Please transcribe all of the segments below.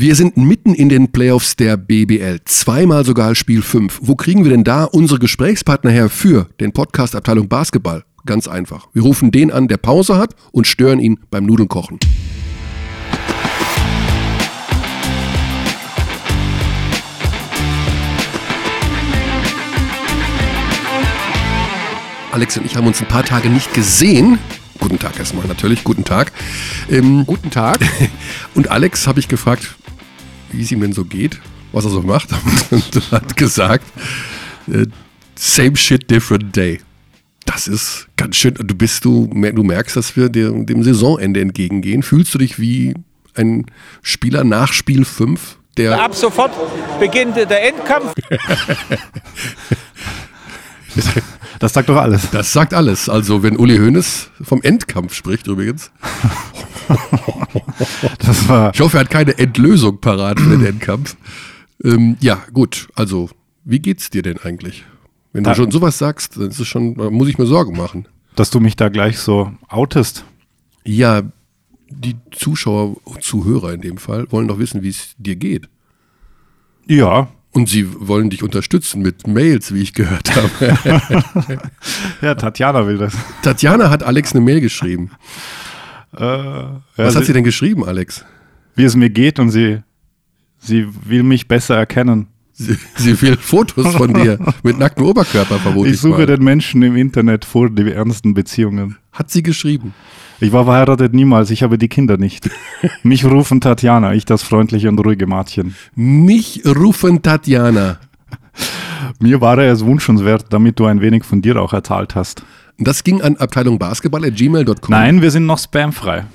Wir sind mitten in den Playoffs der BBL, zweimal sogar Spiel 5. Wo kriegen wir denn da unsere Gesprächspartner her für den Podcast Abteilung Basketball? Ganz einfach. Wir rufen den an, der Pause hat und stören ihn beim Nudelkochen. Alex und ich haben uns ein paar Tage nicht gesehen. Guten Tag erstmal natürlich, guten Tag. Ähm, Guten Tag. und Alex habe ich gefragt, wie es ihm denn so geht, was er so macht. Und er hat gesagt, äh, same shit, different day. Das ist ganz schön. Du bist du, du merkst, dass wir dem, dem Saisonende entgegengehen. Fühlst du dich wie ein Spieler nach Spiel 5, der Ab sofort beginnt der Endkampf. Das sagt doch alles. Das sagt alles. Also, wenn Uli Hoeneß vom Endkampf spricht, übrigens. Das war. Ich hoffe, er hat keine Endlösung parat für den Endkampf. Ähm, ja, gut. Also, wie geht's dir denn eigentlich? Wenn du Da- schon sowas sagst, dann ist es schon, da muss ich mir Sorgen machen. Dass du mich da gleich so outest. Ja, die Zuschauer, Zuhörer in dem Fall, wollen doch wissen, wie es dir geht. Ja. Und sie wollen dich unterstützen mit Mails, wie ich gehört habe. Ja, Tatjana will das. Tatjana hat Alex eine Mail geschrieben. Äh, ja, Was hat sie, sie denn geschrieben, Alex? wie es mir geht und sie, sie will mich besser erkennen. Sie, will Fotos von dir mit nacktem Oberkörper, vermute ich, suche mal. den Menschen im Internet vor die ernsten Beziehungen. Hat sie geschrieben. Ich war verheiratet niemals, ich habe die Kinder nicht. Mich rufen Tatjana, ich das freundliche und ruhige Mädchen. Mich rufen Tatjana. Mir war er es wünschenswert, damit du ein wenig von dir auch erzahlt hast. Das ging an Abteilung Basketball at gmail.com. Nein, wir sind noch spamfrei.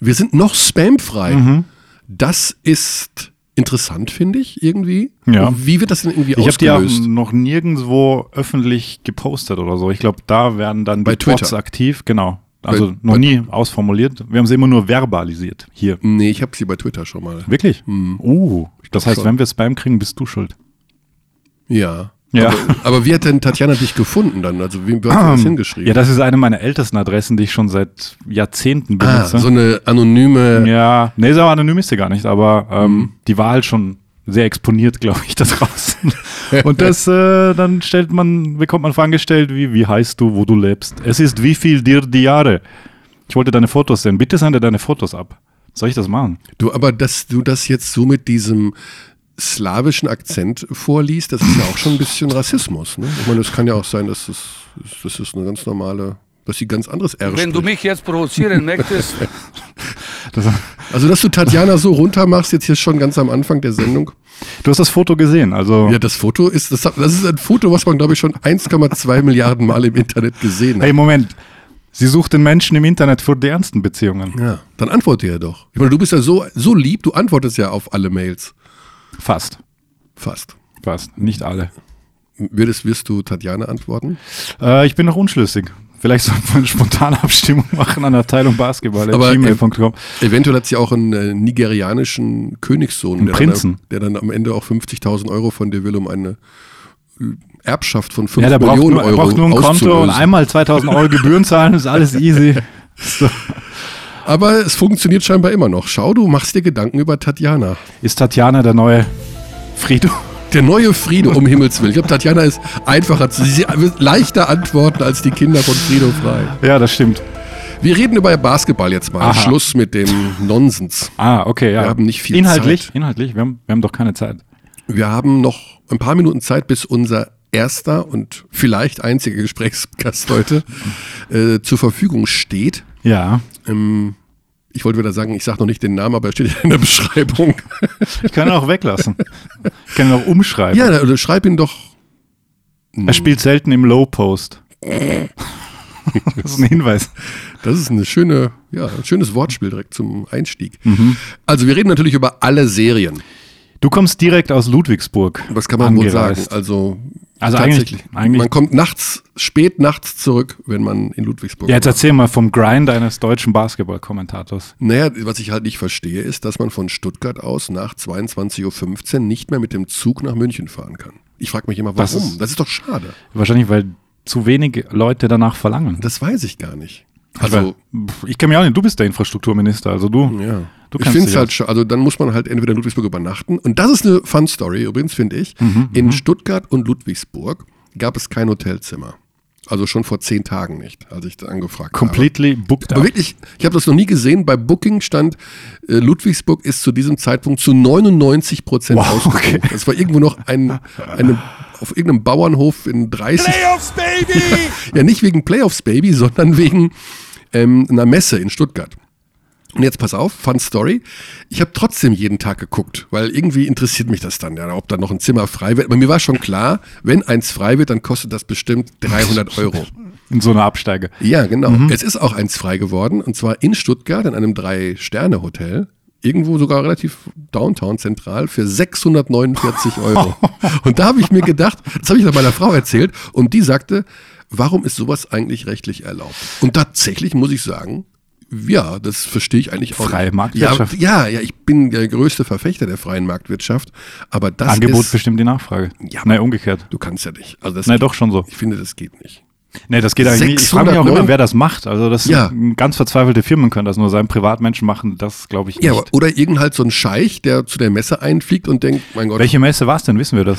Wir sind noch spamfrei. Mhm. Das ist interessant, finde ich, irgendwie. Ja. Und Wie wird das denn irgendwie Ich habe die ausgelöst? noch nirgendwo öffentlich gepostet oder so. Ich glaube, da werden dann Bei die Twitter. Bots aktiv. Genau. Also Bei- noch bei- nie ausformuliert. Wir haben sie immer nur verbalisiert. Hier. nee, ich habe sie bei Twitter schon mal. Wirklich? Uh, das heißt, schon. wenn wir Spam kriegen, bist du schuld. Ja. Ja. Aber, aber wie hat denn Tatjana dich gefunden dann? Also wie, hat sie das hingeschrieben? Ja, das ist eine meiner ältesten Adressen, die ich schon seit Jahrzehnten ah, benutze. so eine anonyme. ja, nee, so anonym ist sie gar nicht, aber ähm, Mhm. die war halt schon sehr exponiert, glaube ich, da draußen. Und das, äh, dann stellt man, bekommt man Fragen gestellt, wie, wie heißt du, wo du lebst? Es ist wie viel dir die Jahre? Ich wollte deine Fotos sehen. Bitte sende deine Fotos ab. Soll ich das machen? Du, aber dass du das jetzt so mit diesem slawischen Akzent vorliest, das ist ja auch schon ein bisschen Rassismus. Ne? Ich meine, es kann ja auch sein, dass es, das ist eine ganz normale, dass sie ganz anderes R Wenn du spricht. mich jetzt provozieren möchtest, Das, Also, dass du Tatjana so runter machst, jetzt hier schon ganz am Anfang der Sendung. du hast das Foto gesehen, also. Ja, das Foto ist, das, das ist ein Foto, was man, glaube ich, schon 1,2 Milliarden Mal im Internet gesehen hat. Hey, Moment. Sie sucht den Menschen im Internet für die ernsten Beziehungen. Ja, dann antworte ja doch. Ich meine, du bist ja so, so lieb, du antwortest ja auf alle Mails. Fast. Fast. Fast. Nicht alle. Würdest, wirst du Tatjana antworten? Äh, ich bin noch unschlüssig. Vielleicht sollten wir eine spontane Abstimmung machen an der Abteilung Basketball Aber, gmail.com. Eventuell hat sie auch einen äh, nigerianischen Königssohn, Einen der, Prinzen. Dann, der dann am Ende auch 50.000 Euro von dir will, um eine Erbschaft von 5 Ja, der braucht Millionen nur, er Euro braucht nur ein Konto und einmal 2000 Euro Gebühren zahlen, ist alles easy. So. Aber es funktioniert scheinbar immer noch. Schau, du machst dir Gedanken über Tatjana. Ist Tatjana der neue Frido? Der neue Friede, um Himmels Willen. Ich glaube, Tatjana ist einfacher, zu- sie wird leichter antworten als die Kinder von Frido Frei. Ja, das stimmt. Wir reden über Basketball jetzt mal. Aha. Schluss mit dem Nonsens. Ah, okay, ja. Wir haben nicht viel Inhaltlich, Zeit. inhaltlich, wir haben, wir haben doch keine Zeit. Wir haben noch ein paar Minuten Zeit, bis unser erster und vielleicht einziger Gesprächsgast heute äh, zur Verfügung steht. Ja, Ähm, ich wollte wieder sagen, ich sage noch nicht den Namen, aber er steht in der Beschreibung. ich kann ihn auch weglassen. Ich kann ihn auch umschreiben. ja, oder schreib ihn doch. Er spielt selten im Low Post. Das ist ein Hinweis. Das ist eine schöne, ja, ein schönes Wortspiel direkt zum Einstieg. Mhm. Also wir reden natürlich über alle Serien. Du kommst direkt aus Ludwigsburg. Was kann man wohl sagen? Also, Also tatsächlich. eigentlich- eigentlich- man kommt nachts, spät nachts zurück, wenn man in Ludwigsburg Ja, jetzt war. erzähl mal vom Grind eines deutschen Basketball-Kommentators. Naja, was ich halt nicht verstehe, ist, dass man von Stuttgart aus nach 22.15 Uhr nicht mehr mit dem Zug nach München fahren kann. Ich frage mich immer, warum? Das Das ist- ist, doch schade. Wahrscheinlich, weil zu wenig Leute danach verlangen. Das weiß ich gar nicht. Also, Ich kenne mich auch nicht, du bist der Infrastrukturminister, also du. ja. Du ich finde es halt, schon- also dann muss man halt entweder in Ludwigsburg übernachten. Und das ist eine Fun Story übrigens, finde ich. Mhm, in Stuttgart und Ludwigsburg gab es kein Hotelzimmer. Also schon vor zehn Tagen nicht, als ich da angefragt habe. Completely booked Aber up. wirklich, ich habe das noch nie gesehen. Bei Booking stand, äh, Ludwigsburg ist zu diesem Zeitpunkt zu 99 Prozent Wow, ausgebucht. okay. Das war irgendwo noch ein, eine, auf irgendeinem Bauernhof in 30. Playoffs, Baby! Ja, nicht wegen Playoffs, Baby, sondern wegen ähm, einer Messe in Stuttgart. Und jetzt pass auf, Fun Story. Ich habe trotzdem jeden Tag geguckt, weil irgendwie interessiert mich das dann, ja, ob da noch ein Zimmer frei wird. Aber mir war schon klar, wenn eins frei wird, dann kostet das bestimmt 300 Euro. In so einer Absteige. Ja, genau. Es ist auch eins frei geworden und zwar in Stuttgart in einem Drei-Sterne-Hotel. Irgendwo sogar relativ downtown zentral für 649 Euro. und da habe ich mir gedacht, das habe ich dann meiner Frau erzählt und die sagte, warum ist sowas eigentlich rechtlich erlaubt? Und tatsächlich muss ich sagen, ja, das verstehe ich eigentlich auch. Freie. Marktwirtschaft. Ja, ja, ja, ich bin der größte Verfechter der freien Marktwirtschaft, aber das Angebot ist, bestimmt die Nachfrage. Ja. Nein, umgekehrt. du kannst ja nicht. Also das Nein, doch schon so. Ich finde, das geht nicht. Nee, das geht eigentlich nicht. Ich frage mich auch 609 immer, wer das macht. Also das Ja. ganz verzweifelte Firmen können das nur sein. Privatmenschen machen das, glaube ich, nicht. Ja, oder irgend halt so ein Scheich, der zu der Messe einfliegt und denkt, mein Gott, Welche Messe war es denn? Wissen wir das?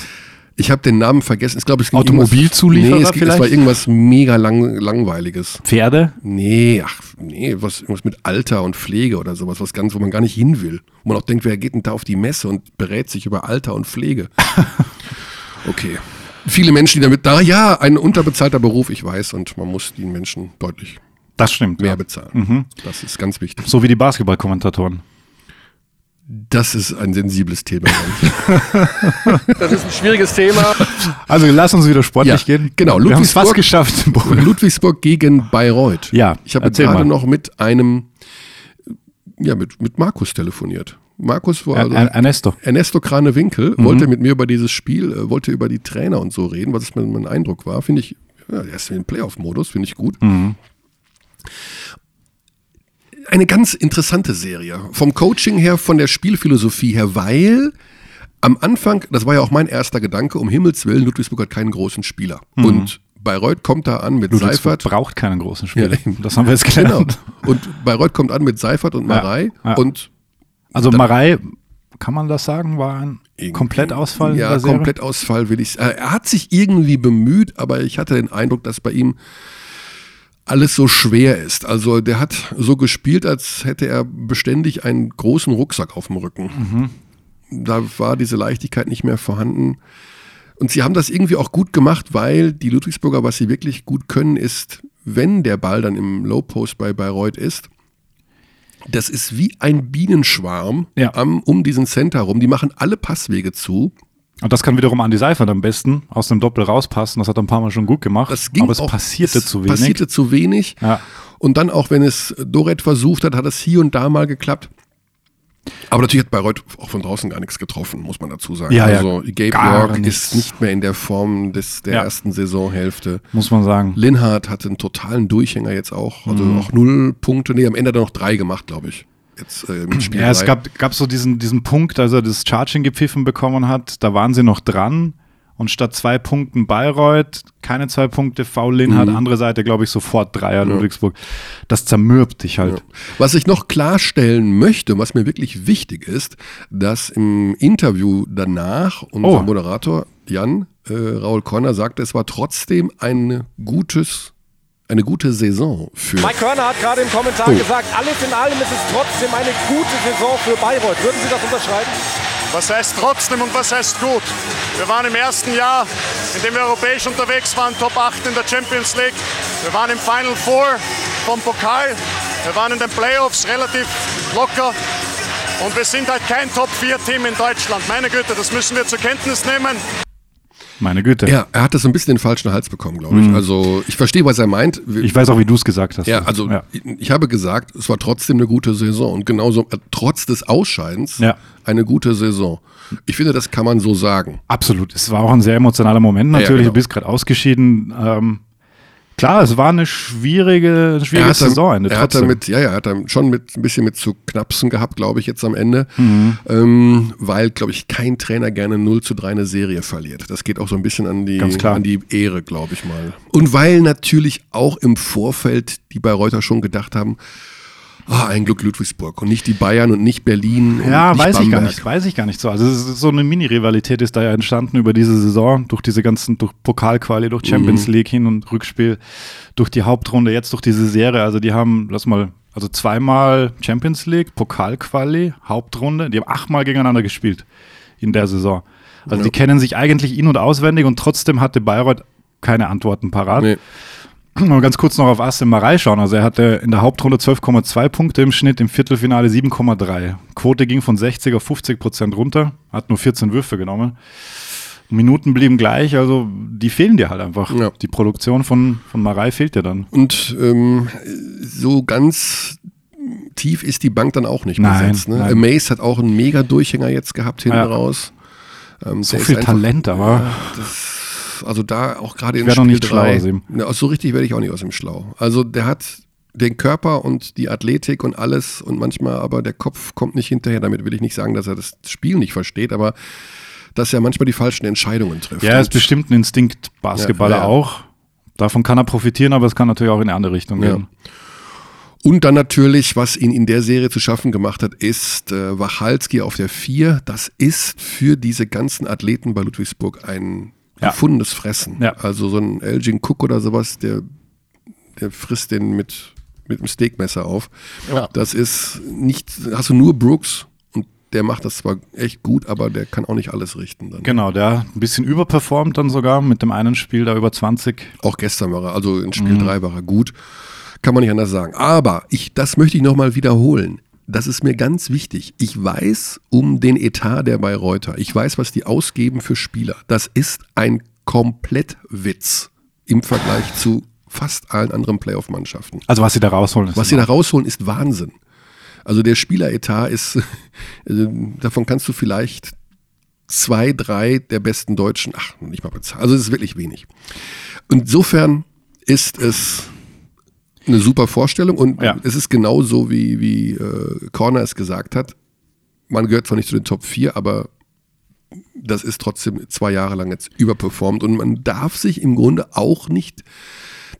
ich habe den Namen vergessen. Ich glaube, es ging Automobilzulieferer nee, es, ging- es war vielleicht? irgendwas mega lang, langweiliges. Pferde? Nee, ach, nee, was, irgendwas mit Alter und Pflege oder sowas, was ganz, wo man gar nicht hin will. Wo man auch denkt, wer geht denn da auf die Messe und berät sich über Alter und Pflege? Okay. Viele Menschen, die damit da, ja, ein unterbezahlter Beruf, ich weiß, und man muss den Menschen deutlich Das stimmt. mehr Ja. bezahlen. Das ist ganz wichtig. So wie die Basketballkommentatoren. Das ist ein sensibles Thema. Das ist ein schwieriges Thema. Also lass uns wieder sportlich Ja, gehen. genau. Wir haben es Ludwigsburg- fast geschafft. Ludwigsburg gegen Bayreuth. Ja, Ich habe gerade mal. noch mit einem, ja, mit, mit Markus telefoniert. Markus war also Er- Er- Ernesto. Ernesto Krane-Winkel, Mhm. wollte mit mir über dieses Spiel, äh, wollte über die Trainer und so reden, was es mein, mein Eindruck war. Finde ich, ja, er ist im Playoff-Modus, finde ich gut. Mhm. Eine ganz interessante Serie. Vom Coaching her, von der Spielphilosophie her, weil am Anfang, das war ja auch mein erster Gedanke, um Himmels Willen, Ludwigsburg hat keinen großen Spieler. Und Bayreuth kommt da an mit Mhm. Ludwigsburg Seifert. braucht keinen großen Spieler. Ja, das haben wir jetzt Genau. gelernt. Und Bayreuth kommt an mit Seifert und Marei. ja. Und Also Marei, kann man das sagen, war ein Komplettausfall Ja? Komplettausfall will ich. Äh, er hat sich irgendwie bemüht, aber ich hatte den Eindruck, dass bei ihm alles so schwer ist. Also der hat so gespielt, als hätte er beständig einen großen Rucksack auf dem Rücken. Da war diese Leichtigkeit nicht mehr vorhanden. Und sie haben das irgendwie auch gut gemacht, weil die Ludwigsburger, was sie wirklich gut können, ist, wenn der Ball dann im Low Post bei Bayreuth ist, das ist wie ein Bienenschwarm Ja. am, um diesen Center rum. Die machen alle Passwege zu. Und das kann wiederum Andi Seifert am besten aus dem Doppel rauspassen. Das hat er ein paar Mal schon gut gemacht. Das ging aber es auch, passierte es zu wenig. Passierte zu wenig. Ja. Und dann auch, wenn es Doret versucht hat, hat es hier und da mal geklappt. Aber natürlich hat Bayreuth auch von draußen gar nichts getroffen, muss man dazu sagen. Ja, ja, also Gabe York nichts. ist nicht mehr in der Form des, der Ja. ersten Saisonhälfte. Muss man sagen. Linhardt hatte einen totalen Durchhänger jetzt auch. Also Mhm. auch null Punkte. Nee, am Ende hat er noch drei gemacht, glaube ich. Jetzt äh, im Spiel Ja, es gab, gab so diesen, diesen Punkt, als er das Charging gepfiffen bekommen hat, da waren sie noch dran und statt zwei Punkten Bayreuth, keine zwei Punkte, Foul Linhardt, Mhm. andere Seite, glaube ich, sofort Dreier Ludwigsburg. Das zermürbt dich halt. Was ich noch klarstellen möchte, was mir wirklich wichtig ist, dass im Interview danach unser Oh. Moderator Jan äh, Raul Korner sagte, es war trotzdem ein gutes, eine gute Saison für. Mike Körner hat gerade im Kommentar Oh. gesagt, alles in allem ist es trotzdem eine gute Saison für Bayreuth. Würden Sie das unterschreiben? Was heißt trotzdem und was heißt gut? Wir waren im ersten Jahr, in dem wir europäisch unterwegs waren, Top 8 in der Champions League. Wir waren im Final Four vom Pokal. Wir waren in den Playoffs relativ locker. Und wir sind halt kein Top 4 Team in Deutschland. Meine Güte, das müssen wir zur Kenntnis nehmen. Meine Güte. Ja, er hat das so ein bisschen den falschen Hals bekommen, glaube ich. Also ich verstehe, was er meint. Mhm. Ich weiß auch, wie du es gesagt hast. ja, also Ja. Ich, ich habe gesagt, es war trotzdem eine gute Saison und genauso äh, trotz des Ausscheidens Ja. eine gute Saison. Ich finde, das kann man so sagen. Absolut. Es war auch ein sehr emotionaler Moment natürlich. genau. Du bist gerade ausgeschieden. Ähm, Klar, es war eine schwierige, eine schwierige er hat da- Saison. er hat trotzdem. damit, ja, ja, er hat da schon mit ein bisschen mit zu knapsen gehabt, glaube ich, jetzt am Ende, Mhm. ähm, weil, glaube ich, kein Trainer gerne 0 zu 3 eine Serie verliert. Das geht auch so ein bisschen an die, an die Ehre, glaube ich mal. Und weil natürlich auch im Vorfeld die Bayreuther schon gedacht haben, ah, ein Glück Ludwigsburg und nicht die Bayern und nicht Berlin und Ja, nicht weiß ich gar Bamberg. nicht, weiß ich gar nicht so. Also es ist so eine Mini-Rivalität ist da ja entstanden über diese Saison, durch diese ganzen, durch Pokalquali, durch Mhm. Champions League hin und Rückspiel, durch die Hauptrunde, jetzt durch diese Serie. Also die haben, lass mal, also zweimal Champions League, Pokalquali, Hauptrunde, die haben achtmal gegeneinander gespielt in der Saison. Also die kennen sich eigentlich in- und auswendig und trotzdem hatte Bayreuth keine Antworten parat. Nee. Mal ganz kurz noch auf Asim Marei schauen. Also er hatte in der Hauptrunde 12,2 Punkte im Schnitt, im Viertelfinale 7,3. Quote ging von 60 auf 50 Prozent runter, hat nur 14 Würfe genommen. Minuten blieben gleich, also die fehlen dir halt einfach. Ja. Die Produktion von, von Marei fehlt dir dann. Und ähm, so ganz tief ist die Bank dann auch nicht Nein, besetzt. Ne? nein. Amaze hat auch einen mega Durchhänger jetzt gehabt hinten Ja. raus. Ähm, So der ist viel einfach- Talent, Also da auch gerade in werd noch Spiel nicht schlau 3. aus ihm. Ja, so richtig werde ich auch nicht aus ihm schlau. Also der hat den Körper und die Athletik und alles und manchmal aber der Kopf kommt nicht hinterher. Damit will ich nicht sagen, dass er das Spiel nicht versteht, aber dass er manchmal die falschen Entscheidungen trifft. ja, er ist bestimmt ein Instinkt-Basketballer Ja, ja. auch. Davon kann er profitieren, aber es kann natürlich auch in eine andere Richtung Ja. gehen. Und dann natürlich, was ihn in der Serie zu schaffen gemacht hat, ist äh, Wachalski auf der 4. Das ist für diese ganzen Athleten bei Ludwigsburg ein Ja. gefundenes Fressen. Ja. Also so ein Elgin Cook oder sowas, der, der frisst den mit, mit dem Steakmesser auf. Ja. Das ist nicht, hast du nur Brooks und der macht das zwar echt gut, aber der kann auch nicht alles richten dann. Genau, der ein bisschen überperformt dann sogar mit dem einen Spiel da über 20. Auch gestern war er, also in Spiel Mhm. 3 war er gut. Kann man nicht anders sagen. Aber ich, das möchte ich nochmal wiederholen. Das ist mir ganz wichtig. Ich weiß um den Etat der Bayreuther. Ich weiß, was die ausgeben für Spieler. Das ist ein Komplettwitz im Vergleich zu fast allen anderen Playoff-Mannschaften. Also was sie da rausholen. ist Was sie da rausholen, ist Wahnsinn. Also der Spieleretat ist, äh, davon kannst du vielleicht zwei, drei der besten Deutschen, ach, nicht mal bezahlen. Also es ist wirklich wenig. Insofern ist es eine super Vorstellung und Ja. es ist genauso wie, wie äh, Corner es gesagt hat. Man gehört zwar nicht zu den Top 4, aber das ist trotzdem zwei Jahre lang jetzt überperformt und man darf sich im Grunde auch nicht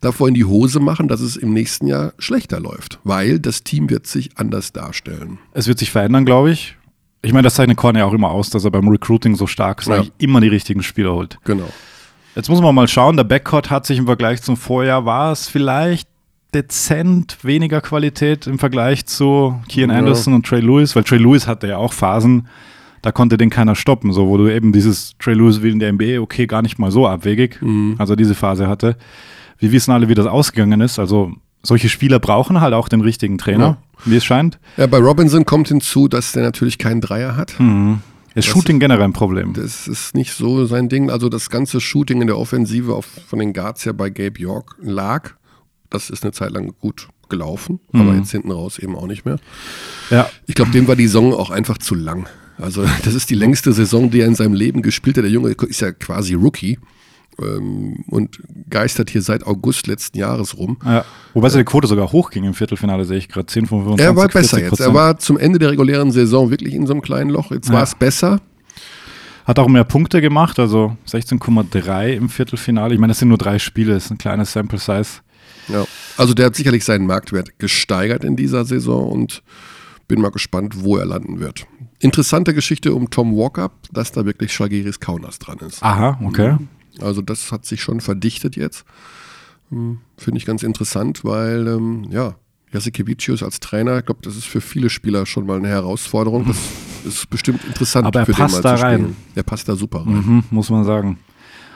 davor in die Hose machen, dass es im nächsten Jahr schlechter läuft, weil das Team wird sich anders darstellen. Es wird sich verändern, glaube ich. Ich meine, das zeichnet Korn ja auch immer aus, dass er beim Recruiting so stark ist, Ja. immer die richtigen Spieler holt. Genau. Jetzt muss man mal schauen, der Backcourt hat sich im Vergleich zum Vorjahr, war es vielleicht dezent weniger Qualität im Vergleich zu Kian Ja. Anderson und Trey Lewis, weil Trey Lewis hatte ja auch Phasen, da konnte den keiner stoppen, so wo du eben dieses Trey Lewis will in der NBA, okay, gar nicht mal so abwegig, Mhm. also diese Phase hatte. Wir wissen alle, wie das ausgegangen ist, also solche Spieler brauchen halt auch den richtigen Trainer, wie es scheint. Ja, bei Robinson kommt hinzu, dass der natürlich keinen Dreier hat. Ist Shooting generell ein Problem. Das ist nicht so sein Ding. Also das ganze Shooting in der Offensive auf, von den Guards her bei Gabe York lag. Das ist eine Zeit lang gut gelaufen, aber jetzt hinten raus eben auch nicht mehr. Ja, Ich glaube, dem war die Saison auch einfach zu lang. Also das ist die längste Saison, die er in seinem Leben gespielt hat. Der Junge ist ja quasi Rookie ähm, und geistert hier seit August letzten Jahres rum. ja. Wobei seine Quote sogar hochging im Viertelfinale, sehe ich gerade 10 von 25. Er war besser 40%. jetzt. Er war zum Ende der regulären Saison wirklich in so einem kleinen Loch. Jetzt war Ja. es besser. Hat auch mehr Punkte gemacht, also 16,3 im Viertelfinale. Ich meine, das sind nur drei Spiele, das ist ein kleines Sample Size. Ja. Also der hat sicherlich seinen Marktwert gesteigert in dieser Saison und bin mal gespannt, wo er landen wird. Interessante Geschichte um Tom Walker, dass da wirklich Shagiris Kaunas dran ist. Aha, okay. Also das hat sich schon verdichtet jetzt. Hm, Finde ich ganz interessant, weil ähm, ja, Jasikevicius als Trainer, ich glaube, das ist für viele Spieler schon mal eine Herausforderung. Das ist bestimmt interessant Aber er für passt den mal da zu rein. spielen. Der passt da super rein. Mhm, muss man sagen.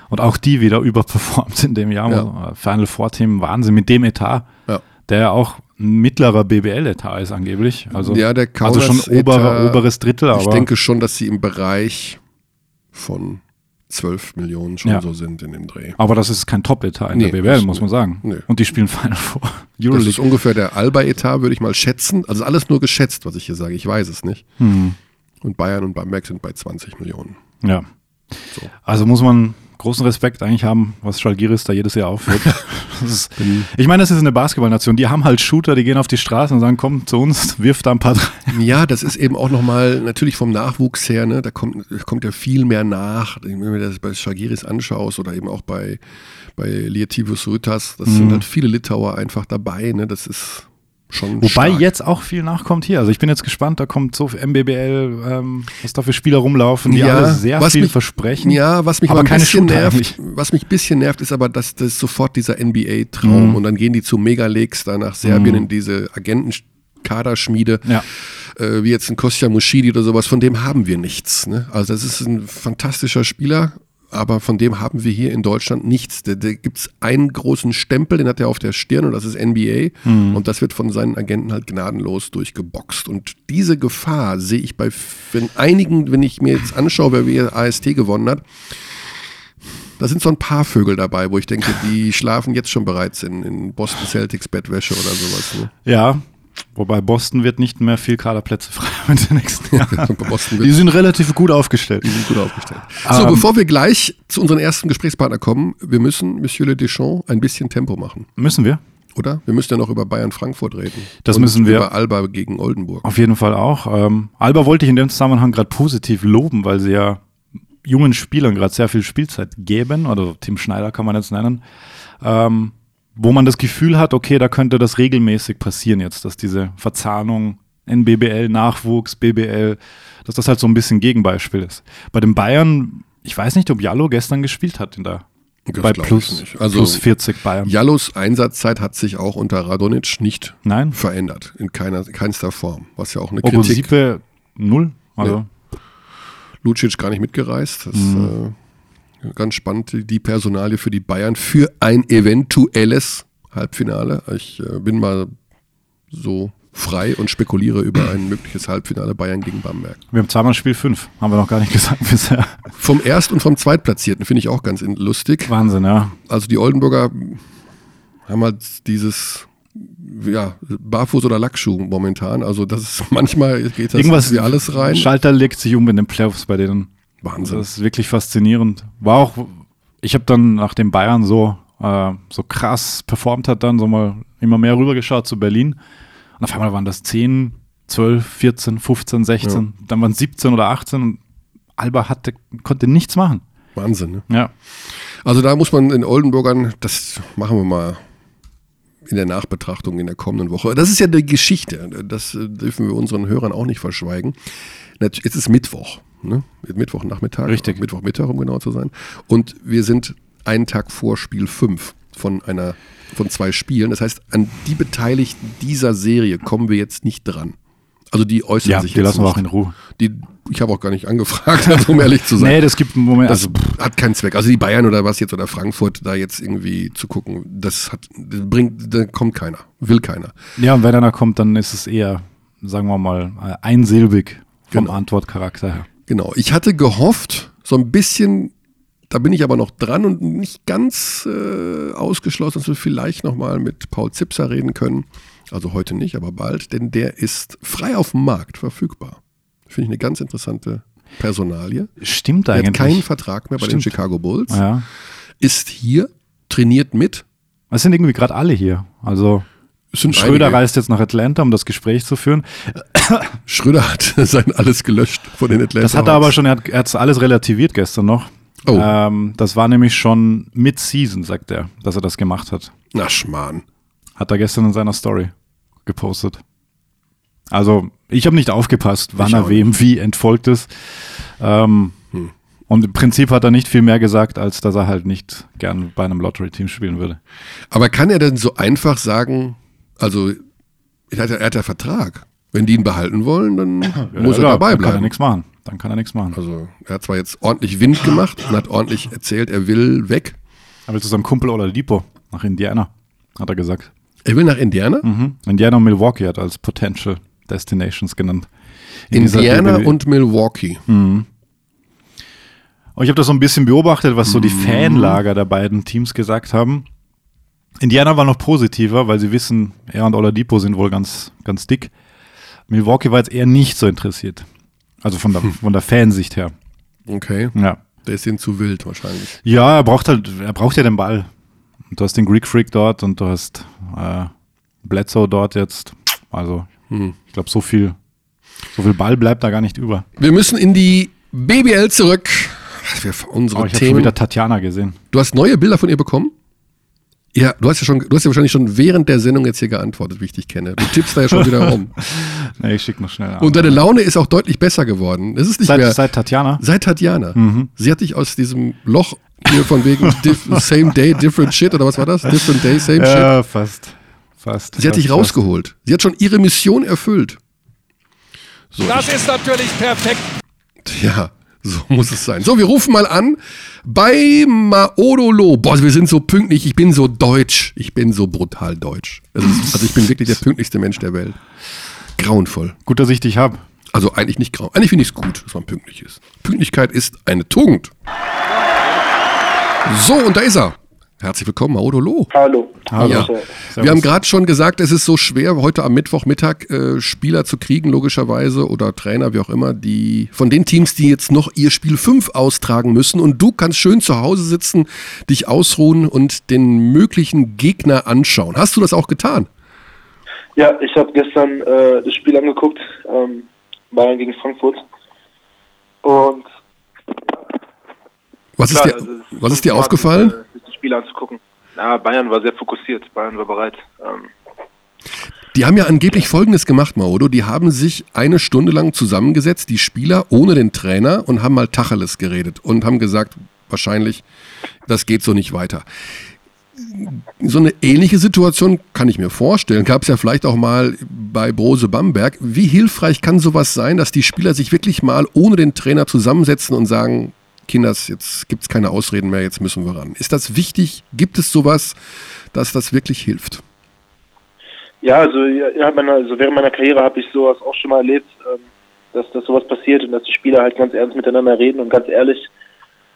Und auch die wieder überperformt in dem Jahr. Ja. Final Four Team, Wahnsinn, mit dem Etat, Ja. der ja auch ein mittlerer BBL-Etat ist angeblich. Also, Ja, der also schon Kaunas oberer, Etat- oberes Drittel, aber Ich denke schon, dass sie im Bereich von 12 Millionen schon Ja. so sind in dem Dreh. aber das ist kein Top-Etat in Nee, der BBL, das- muss man sagen. nee. Und die spielen Final Four. Das Euroleague. ist ungefähr der Alba-Etat, würde ich mal schätzen. Also alles nur geschätzt, was ich hier sage. Ich weiß es nicht. Hm. Und Bayern und Bamberg sind bei 20 Millionen. Ja. So. Also muss man großen Respekt eigentlich haben, was Schalgiris da jedes Jahr aufführt. ist, ich meine, das ist eine Basketballnation. Die haben halt Shooter, die gehen auf die Straße und sagen, komm zu uns, wirf da ein paar. Ja, das ist eben auch nochmal, natürlich vom Nachwuchs her, ne, da kommt, kommt ja viel mehr nach. Wenn du das bei Schalgiris anschaust oder eben auch bei, bei Lietivus Rytas, das mhm. sind halt viele Litauer einfach dabei. Ne, das ist schon Wobei stark. jetzt auch viel nachkommt hier. Also ich bin jetzt gespannt, da kommt so MBBL, ähm, was da für Spieler rumlaufen, die Ja, alle sehr was viel mich- versprechen. Ja, was mich Aber ein bisschen nervt, eigentlich. was mich ein bisschen nervt, ist aber, dass das sofort dieser NBA-Traum Mhm. und dann gehen die zu Megaleaks da nach Serbien in diese Agenten-Kaderschmiede, Ja. äh, wie jetzt ein Kostja Muschidi oder sowas, von dem haben wir nichts. Ne? Also das ist ein fantastischer Spieler, aber von dem haben wir hier in Deutschland nichts. Da, da gibt es einen großen Stempel, den hat er auf der Stirn und das ist NBA Mhm. und das wird von seinen Agenten halt gnadenlos durchgeboxt. Und diese Gefahr sehe ich bei wenn einigen, wenn ich mir jetzt anschaue, wer wir AST gewonnen hat, da sind so ein paar Vögel dabei, wo ich denke, die schlafen jetzt schon bereits in, in Boston Celtics Bettwäsche oder sowas. Ne? Ja, wobei Boston wird nicht mehr viel Kaderplätze frei in den nächsten Jahren. Die sind relativ gut aufgestellt. die sind gut aufgestellt. So, Ähm, bevor wir gleich zu unserem ersten Gesprächspartner kommen, wir müssen, Monsieur Le Deschamps, ein bisschen Tempo machen, Müssen wir. oder? Wir müssen ja noch über Bayern Frankfurt reden. Das Und müssen wir. Über Alba gegen Oldenburg. Auf jeden Fall auch. Ähm, Alba wollte ich in dem Zusammenhang gerade positiv loben, weil sie ja jungen Spielern gerade sehr viel Spielzeit geben, oder Tim Schneider kann man jetzt nennen, ähm, wo man das Gefühl hat, okay, da könnte das regelmäßig passieren jetzt, dass diese Verzahnung NBBL, Nachwuchs, BBL, dass das halt so ein bisschen Gegenbeispiel ist. Bei den Bayern, ich weiß nicht, ob Jallo gestern gespielt hat in der Das bei plus, nicht. Also, plus 40 Bayern. Jallos Einsatzzeit hat sich auch unter Radonic nicht Nein, verändert, in keiner, keinster Form, was ja auch eine Kritik Obosipe null. Also, Lucic gar nicht mitgereist. Das Mhm. ist ganz spannend, die- Personalie für die Bayern für ein eventuelles Halbfinale. Ich äh, bin mal so frei und spekuliere über ein mögliches Halbfinale Bayern gegen Bamberg. wir haben zweimal Spiel 5, haben wir noch gar nicht gesagt bisher. Vom Erst- und vom Zweitplatzierten finde ich auch ganz lustig. Wahnsinn, ja. Also die Oldenburger haben halt dieses ja, Barfuß- oder Lackschuh momentan. Also das ist manchmal geht das Irgendwas alles rein. Schalter legt sich um in den Playoffs bei denen. Wahnsinn. Das ist wirklich faszinierend. War auch, ich habe dann nach dem Bayern so, äh, so krass performt hat, dann so mal immer mehr rübergeschaut zu Berlin. Und auf einmal waren das 10, 12, 14, 15, 16, dann waren es 17 oder 18 und Alba hatte, konnte nichts machen. Wahnsinn. Ne? Ja. Also da muss man in Oldenburgern, das machen wir mal in der Nachbetrachtung in der kommenden Woche. Das ist ja die Geschichte. Das äh, dürfen wir unseren Hörern auch nicht verschweigen. Jetzt ist Mittwoch. Ne? Mittwochnachmittag. Richtig. Mittwochmittag, um genau zu sein. Und wir sind einen Tag vor Spiel 5 von einer von zwei Spielen. Das heißt, an die Beteiligten dieser Serie kommen wir jetzt nicht dran. Also die äußern Ja, sich die jetzt lassen wir auch in Ruhe. Die, ich habe auch gar nicht angefragt, also, um ehrlich zu sein. Nee, das gibt einen Moment, Das also hat keinen Zweck. Also die Bayern oder was jetzt oder Frankfurt da jetzt irgendwie zu gucken, das hat, das bringt, da kommt keiner, will keiner. ja, und wenn einer kommt, dann ist es eher, sagen wir mal, einsilbig vom Genau. Antwortcharakter her. Genau. Ich hatte gehofft, so ein bisschen, da bin ich aber noch dran und nicht ganz äh, ausgeschlossen, dass wir vielleicht nochmal mit Paul Zipser reden können. Also heute nicht, aber bald, denn der ist frei auf dem Markt verfügbar. Finde ich eine ganz interessante Personalie. Stimmt Er eigentlich. hat keinen Vertrag mehr bei den Stimmt. Chicago Bulls. ja. Ist hier, trainiert mit. Es sind irgendwie gerade alle hier. Also Schröder einige. reist jetzt nach Atlanta, um das Gespräch zu führen. Schröder hat sein alles gelöscht von den Atlanta Das hat er aber schon, er hat es alles relativiert gestern noch. Oh. Ähm, das war nämlich schon Mid-Season, sagt er, dass er das gemacht hat. Na Schmarrn. Hat er gestern in seiner Story gepostet. Also, ich habe nicht aufgepasst, wann Ich er wem wie entfolgt ist. Ähm, Hm. Und im Prinzip hat er nicht viel mehr gesagt, als dass er halt nicht gern bei einem Lottery-Team spielen würde. Aber kann er denn so einfach sagen, also er hat, ja- er hat ja Vertrag. Wenn die ihn behalten wollen, dann muss Ja, er dabei Dann kann er bleiben. nichts machen. Dann kann er nichts machen. Also er hat zwar jetzt ordentlich Wind gemacht und hat ordentlich erzählt, er will weg. Er will zu seinem Kumpel oder Depot nach Indiana, hat er gesagt. Er will nach Indiana. Mhm. Indiana und Milwaukee hat als Potential Destinations genannt. In Indiana und Milwaukee. Und ich habe das so ein bisschen beobachtet, was so die Mhm. Fanlager der beiden Teams gesagt haben. Indiana war noch positiver, weil sie wissen, er und Oladipo sind wohl ganz, ganz dick. Milwaukee war jetzt eher nicht so interessiert. Also von der, von der Fansicht her. Okay. Ja. Der ist ihnen zu wild wahrscheinlich. Ja, er braucht halt, er braucht ja den Ball. Und du hast den Greek Freak dort und du hast äh, Bledsoe dort jetzt. Also, Hm. ich glaube, so viel, so viel Ball bleibt da gar nicht über. Wir müssen in die BBL zurück. Wir, unsere Oh, ich habe schon wieder Tatjana gesehen. Du hast neue Bilder von ihr bekommen? Ja, du hast ja schon, du hast ja wahrscheinlich schon während der Sendung jetzt hier geantwortet, wie ich dich kenne. Du tippst da ja schon wieder rum. Nee, ich schicke noch schnell an. Und deine Laune ist auch deutlich besser geworden. Es ist nicht mehr seit, seit Tatjana? seit Tatjana. Sie hat dich aus diesem Loch hier von wegen diff, same day, different shit oder was war das? Different day, same shit. Ja, fast. Fast. Sie hat fast, dich fast. rausgeholt. Sie hat schon ihre Mission erfüllt. So, Das ist natürlich perfekt. Ja, so muss es sein. So, wir rufen mal an bei Maodolo. Boah, wir sind so pünktlich. Ich bin so deutsch. Ich bin so brutal deutsch. Ist, also ich bin wirklich der pünktlichste Mensch der Welt. Grauenvoll. Gut, dass ich dich habe. Also eigentlich nicht grau. Eigentlich finde ich es gut, dass man pünktlich ist. Pünktlichkeit ist eine Tugend. So, und da ist er. Herzlich willkommen, Maodolo. Hallo. Hallo. Ja. Wir haben gerade schon gesagt, es ist so schwer, heute am Mittwochmittag äh, Spieler zu kriegen, logischerweise, oder Trainer, wie auch immer, die von den Teams, die jetzt noch ihr Spiel 5 austragen müssen. Und du kannst schön zu Hause sitzen, dich ausruhen und den möglichen Gegner anschauen. Hast du das auch getan? Ja, ich habe gestern äh, das Spiel angeguckt, ähm, Bayern gegen Frankfurt. Und Was ist klar, dir, also, was ist dir aufgefallen? äh, Das Spiel anzugucken. Ja, Bayern war sehr fokussiert, Bayern war bereit. Ähm, Die haben ja angeblich Folgendes gemacht, Maodo. Die haben sich eine Stunde lang zusammengesetzt, die Spieler ohne den Trainer, und haben mal Tacheles geredet und haben gesagt, wahrscheinlich, das geht so nicht weiter. So eine ähnliche Situation kann ich mir vorstellen. Gab es ja vielleicht auch mal bei Brose Bamberg. Wie hilfreich kann sowas sein, dass die Spieler sich wirklich mal ohne den Trainer zusammensetzen und sagen, Kinders, jetzt gibt es keine Ausreden mehr, jetzt müssen wir ran. Ist das wichtig? Gibt es sowas, dass das wirklich hilft? ja, also, ja, meiner, also während meiner Karriere habe ich sowas auch schon mal erlebt, ähm, dass, dass sowas passiert und dass die Spieler halt ganz ernst miteinander reden und ganz ehrlich.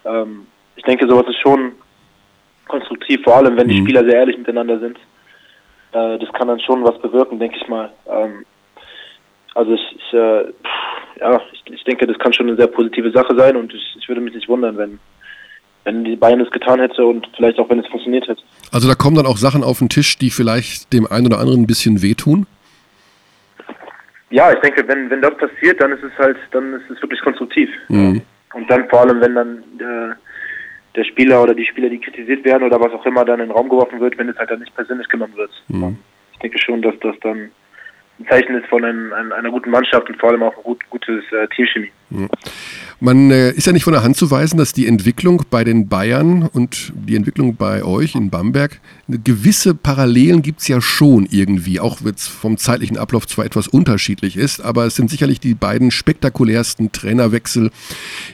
Ähm, ich denke, sowas ist schon konstruktiv, vor allem wenn die Mhm. Spieler sehr ehrlich miteinander sind. Äh, das kann dann schon was bewirken, denke ich mal. Ähm, also ich, ich, äh, ja, ich, ich denke, das kann schon eine sehr positive Sache sein und ich, ich würde mich nicht wundern, wenn, wenn die Bayern es getan hätte und vielleicht auch wenn es funktioniert hätte. Also da kommen dann auch Sachen auf den Tisch, die vielleicht dem einen oder anderen ein bisschen wehtun. Ja, ich denke, wenn, wenn das passiert, dann ist es halt, dann ist es wirklich konstruktiv. Mhm. Und dann vor allem, wenn dann äh, der Spieler oder die Spieler, die kritisiert werden oder was auch immer, dann in den Raum geworfen wird, wenn es halt dann nicht persönlich genommen wird. Mhm. Ich denke schon, dass das dann ein Zeichen ist von ein, ein, einer guten Mannschaft und vor allem auch ein gut, gutes äh, Teamchemie. Man äh, ist ja nicht von der Hand zu weisen, dass die Entwicklung bei den Bayern und die Entwicklung bei euch in Bamberg, gewisse Parallelen gibt es ja schon irgendwie, auch wenn es vom zeitlichen Ablauf zwar etwas unterschiedlich ist, aber es sind sicherlich die beiden spektakulärsten Trainerwechsel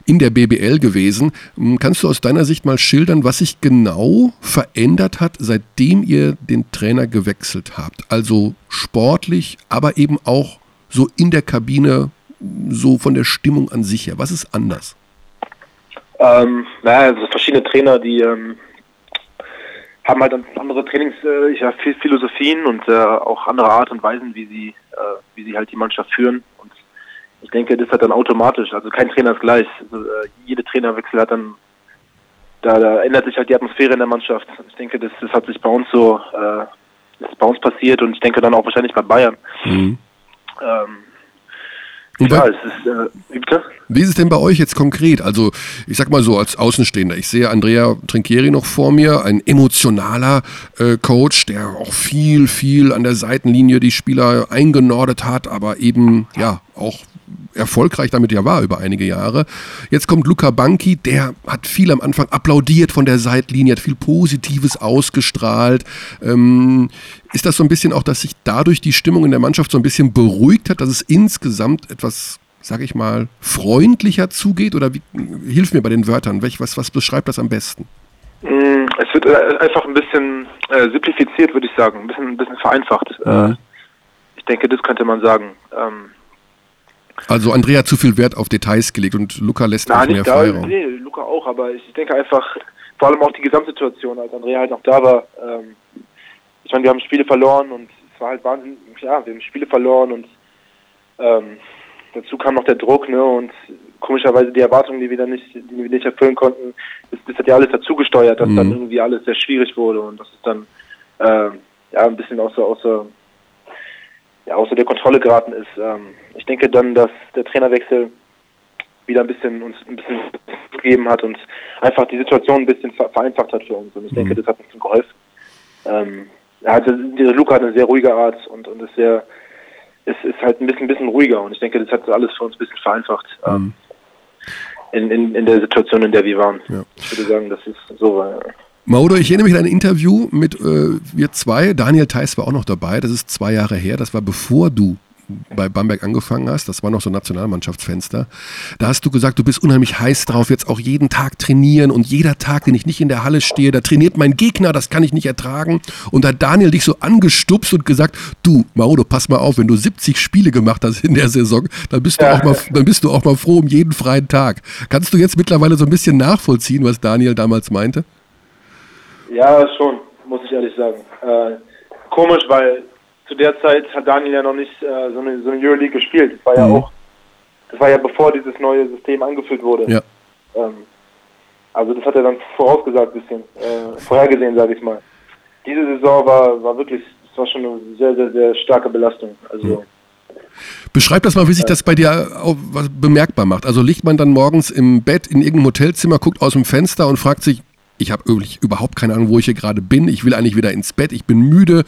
in der BBL gewesen. Hm, Kannst du aus deiner Sicht mal schildern, was sich genau verändert hat, seitdem ihr den Trainer gewechselt habt? Also sportlich, aber eben auch so in der Kabine, so von der Stimmung an sich her? Was ist anders? Ähm, naja, also verschiedene Trainer, die ähm, haben halt andere Trainings, äh, und äh, auch andere Art und Weisen, wie sie, äh, wie sie halt die Mannschaft führen. Und ich denke, das hat dann automatisch, also kein Trainer ist gleich. Also, äh, jede Trainerwechsel hat dann, da, da ändert sich halt die Atmosphäre in der Mannschaft. Ich denke, das, das hat sich bei uns so, äh, das ist bei uns passiert und ich denke dann auch wahrscheinlich bei Bayern. Ähm, Und bei, es ist, äh, wie bitte? wie ist es denn bei euch jetzt konkret? Also, ich sag mal so, als Außenstehender, ich sehe Andrea Trinchieri noch vor mir, ein emotionaler äh, Coach, der auch viel, viel an der Seitenlinie die Spieler eingenordet hat, aber eben, ja, auch erfolgreich damit ja war über einige Jahre. Jetzt kommt Luca Banki, der hat viel am Anfang applaudiert von der Seitlinie, hat viel Positives ausgestrahlt. Ähm, ist das so ein bisschen auch, dass sich dadurch die Stimmung in der Mannschaft so ein bisschen beruhigt hat, dass es insgesamt etwas, sage ich mal, freundlicher zugeht? Oder wie, hilf mir bei den Wörtern, welch, was, was beschreibt das am besten? Mm, Es wird äh, einfach ein bisschen äh, simplifiziert, würde ich sagen, ein bisschen, ein bisschen vereinfacht. Mhm. Äh, ich denke, das könnte man sagen. Ähm, Also Andrea hat zu viel Wert auf Details gelegt und Luca lässt na, auch mehr nicht da, Freiraum. nee, Luca auch, aber ich denke einfach, vor allem auch die Gesamtsituation, als Andrea halt noch da war. Ähm, ich meine, wir haben Spiele verloren und es war halt Wahnsinn, ja, wir haben Spiele verloren und ähm, dazu kam noch der Druck, ne, und komischerweise die Erwartungen, die wir dann nicht, die wir nicht erfüllen konnten, das, das hat ja alles dazu gesteuert, dass Mhm. dann irgendwie alles sehr schwierig wurde und das ist dann äh, ja ein bisschen außer außer ja, außer der Kontrolle geraten ist. Ähm, ich denke dann, dass der Trainerwechsel wieder ein bisschen uns ein bisschen gegeben hat und einfach die Situation ein bisschen ver- vereinfacht hat für uns. Und ich denke, das hat uns geholfen. Ähm, er hatte, dieser Luca hat eine sehr ruhige Art und, und ist sehr, ist, ist halt ein bisschen, bisschen ruhiger und ich denke, das hat alles für uns ein bisschen vereinfacht. Ähm, in, in, in der Situation, in der wir waren. Ja. Ich würde sagen, das ist so war. ja. Maudo, ich erinnere mich an ein Interview mit äh, wir zwei. Daniel Theiss war auch noch dabei. Das ist zwei Jahre her. Das war bevor du bei Bamberg angefangen hast. Das war noch so ein Nationalmannschaftsfenster. Da hast du gesagt, du bist unheimlich heiß drauf, jetzt auch jeden Tag trainieren und jeder Tag, den ich nicht in der Halle stehe, da trainiert mein Gegner, das kann ich nicht ertragen. Und da hat Daniel dich so angestupst und gesagt, du, Maudo, pass mal auf, wenn du 70 Spiele gemacht hast in der Saison, dann bist du, Ja. auch, mal, dann bist du auch mal froh um jeden freien Tag. Kannst du jetzt mittlerweile so ein bisschen nachvollziehen, was Daniel damals meinte? Ja, schon, muss ich ehrlich sagen. Äh, komisch, weil zu der Zeit hat Daniel ja noch nicht äh, so eine, so eine Euroleague gespielt. Das war ja Mhm. auch, das war ja bevor dieses neue System angeführt wurde. Ja. Ähm, also das hat er dann vorausgesagt ein bisschen, äh, vorhergesehen, sage ich mal. Diese Saison war, war wirklich, das war schon eine sehr, sehr, sehr starke Belastung. Also Beschreib das mal, wie sich das bei dir bemerkbar macht. Also liegt man dann morgens im Bett in irgendeinem Hotelzimmer, guckt aus dem Fenster und fragt sich, ich habe überhaupt keine Ahnung, wo ich hier gerade bin. Ich will eigentlich wieder ins Bett. Ich bin müde.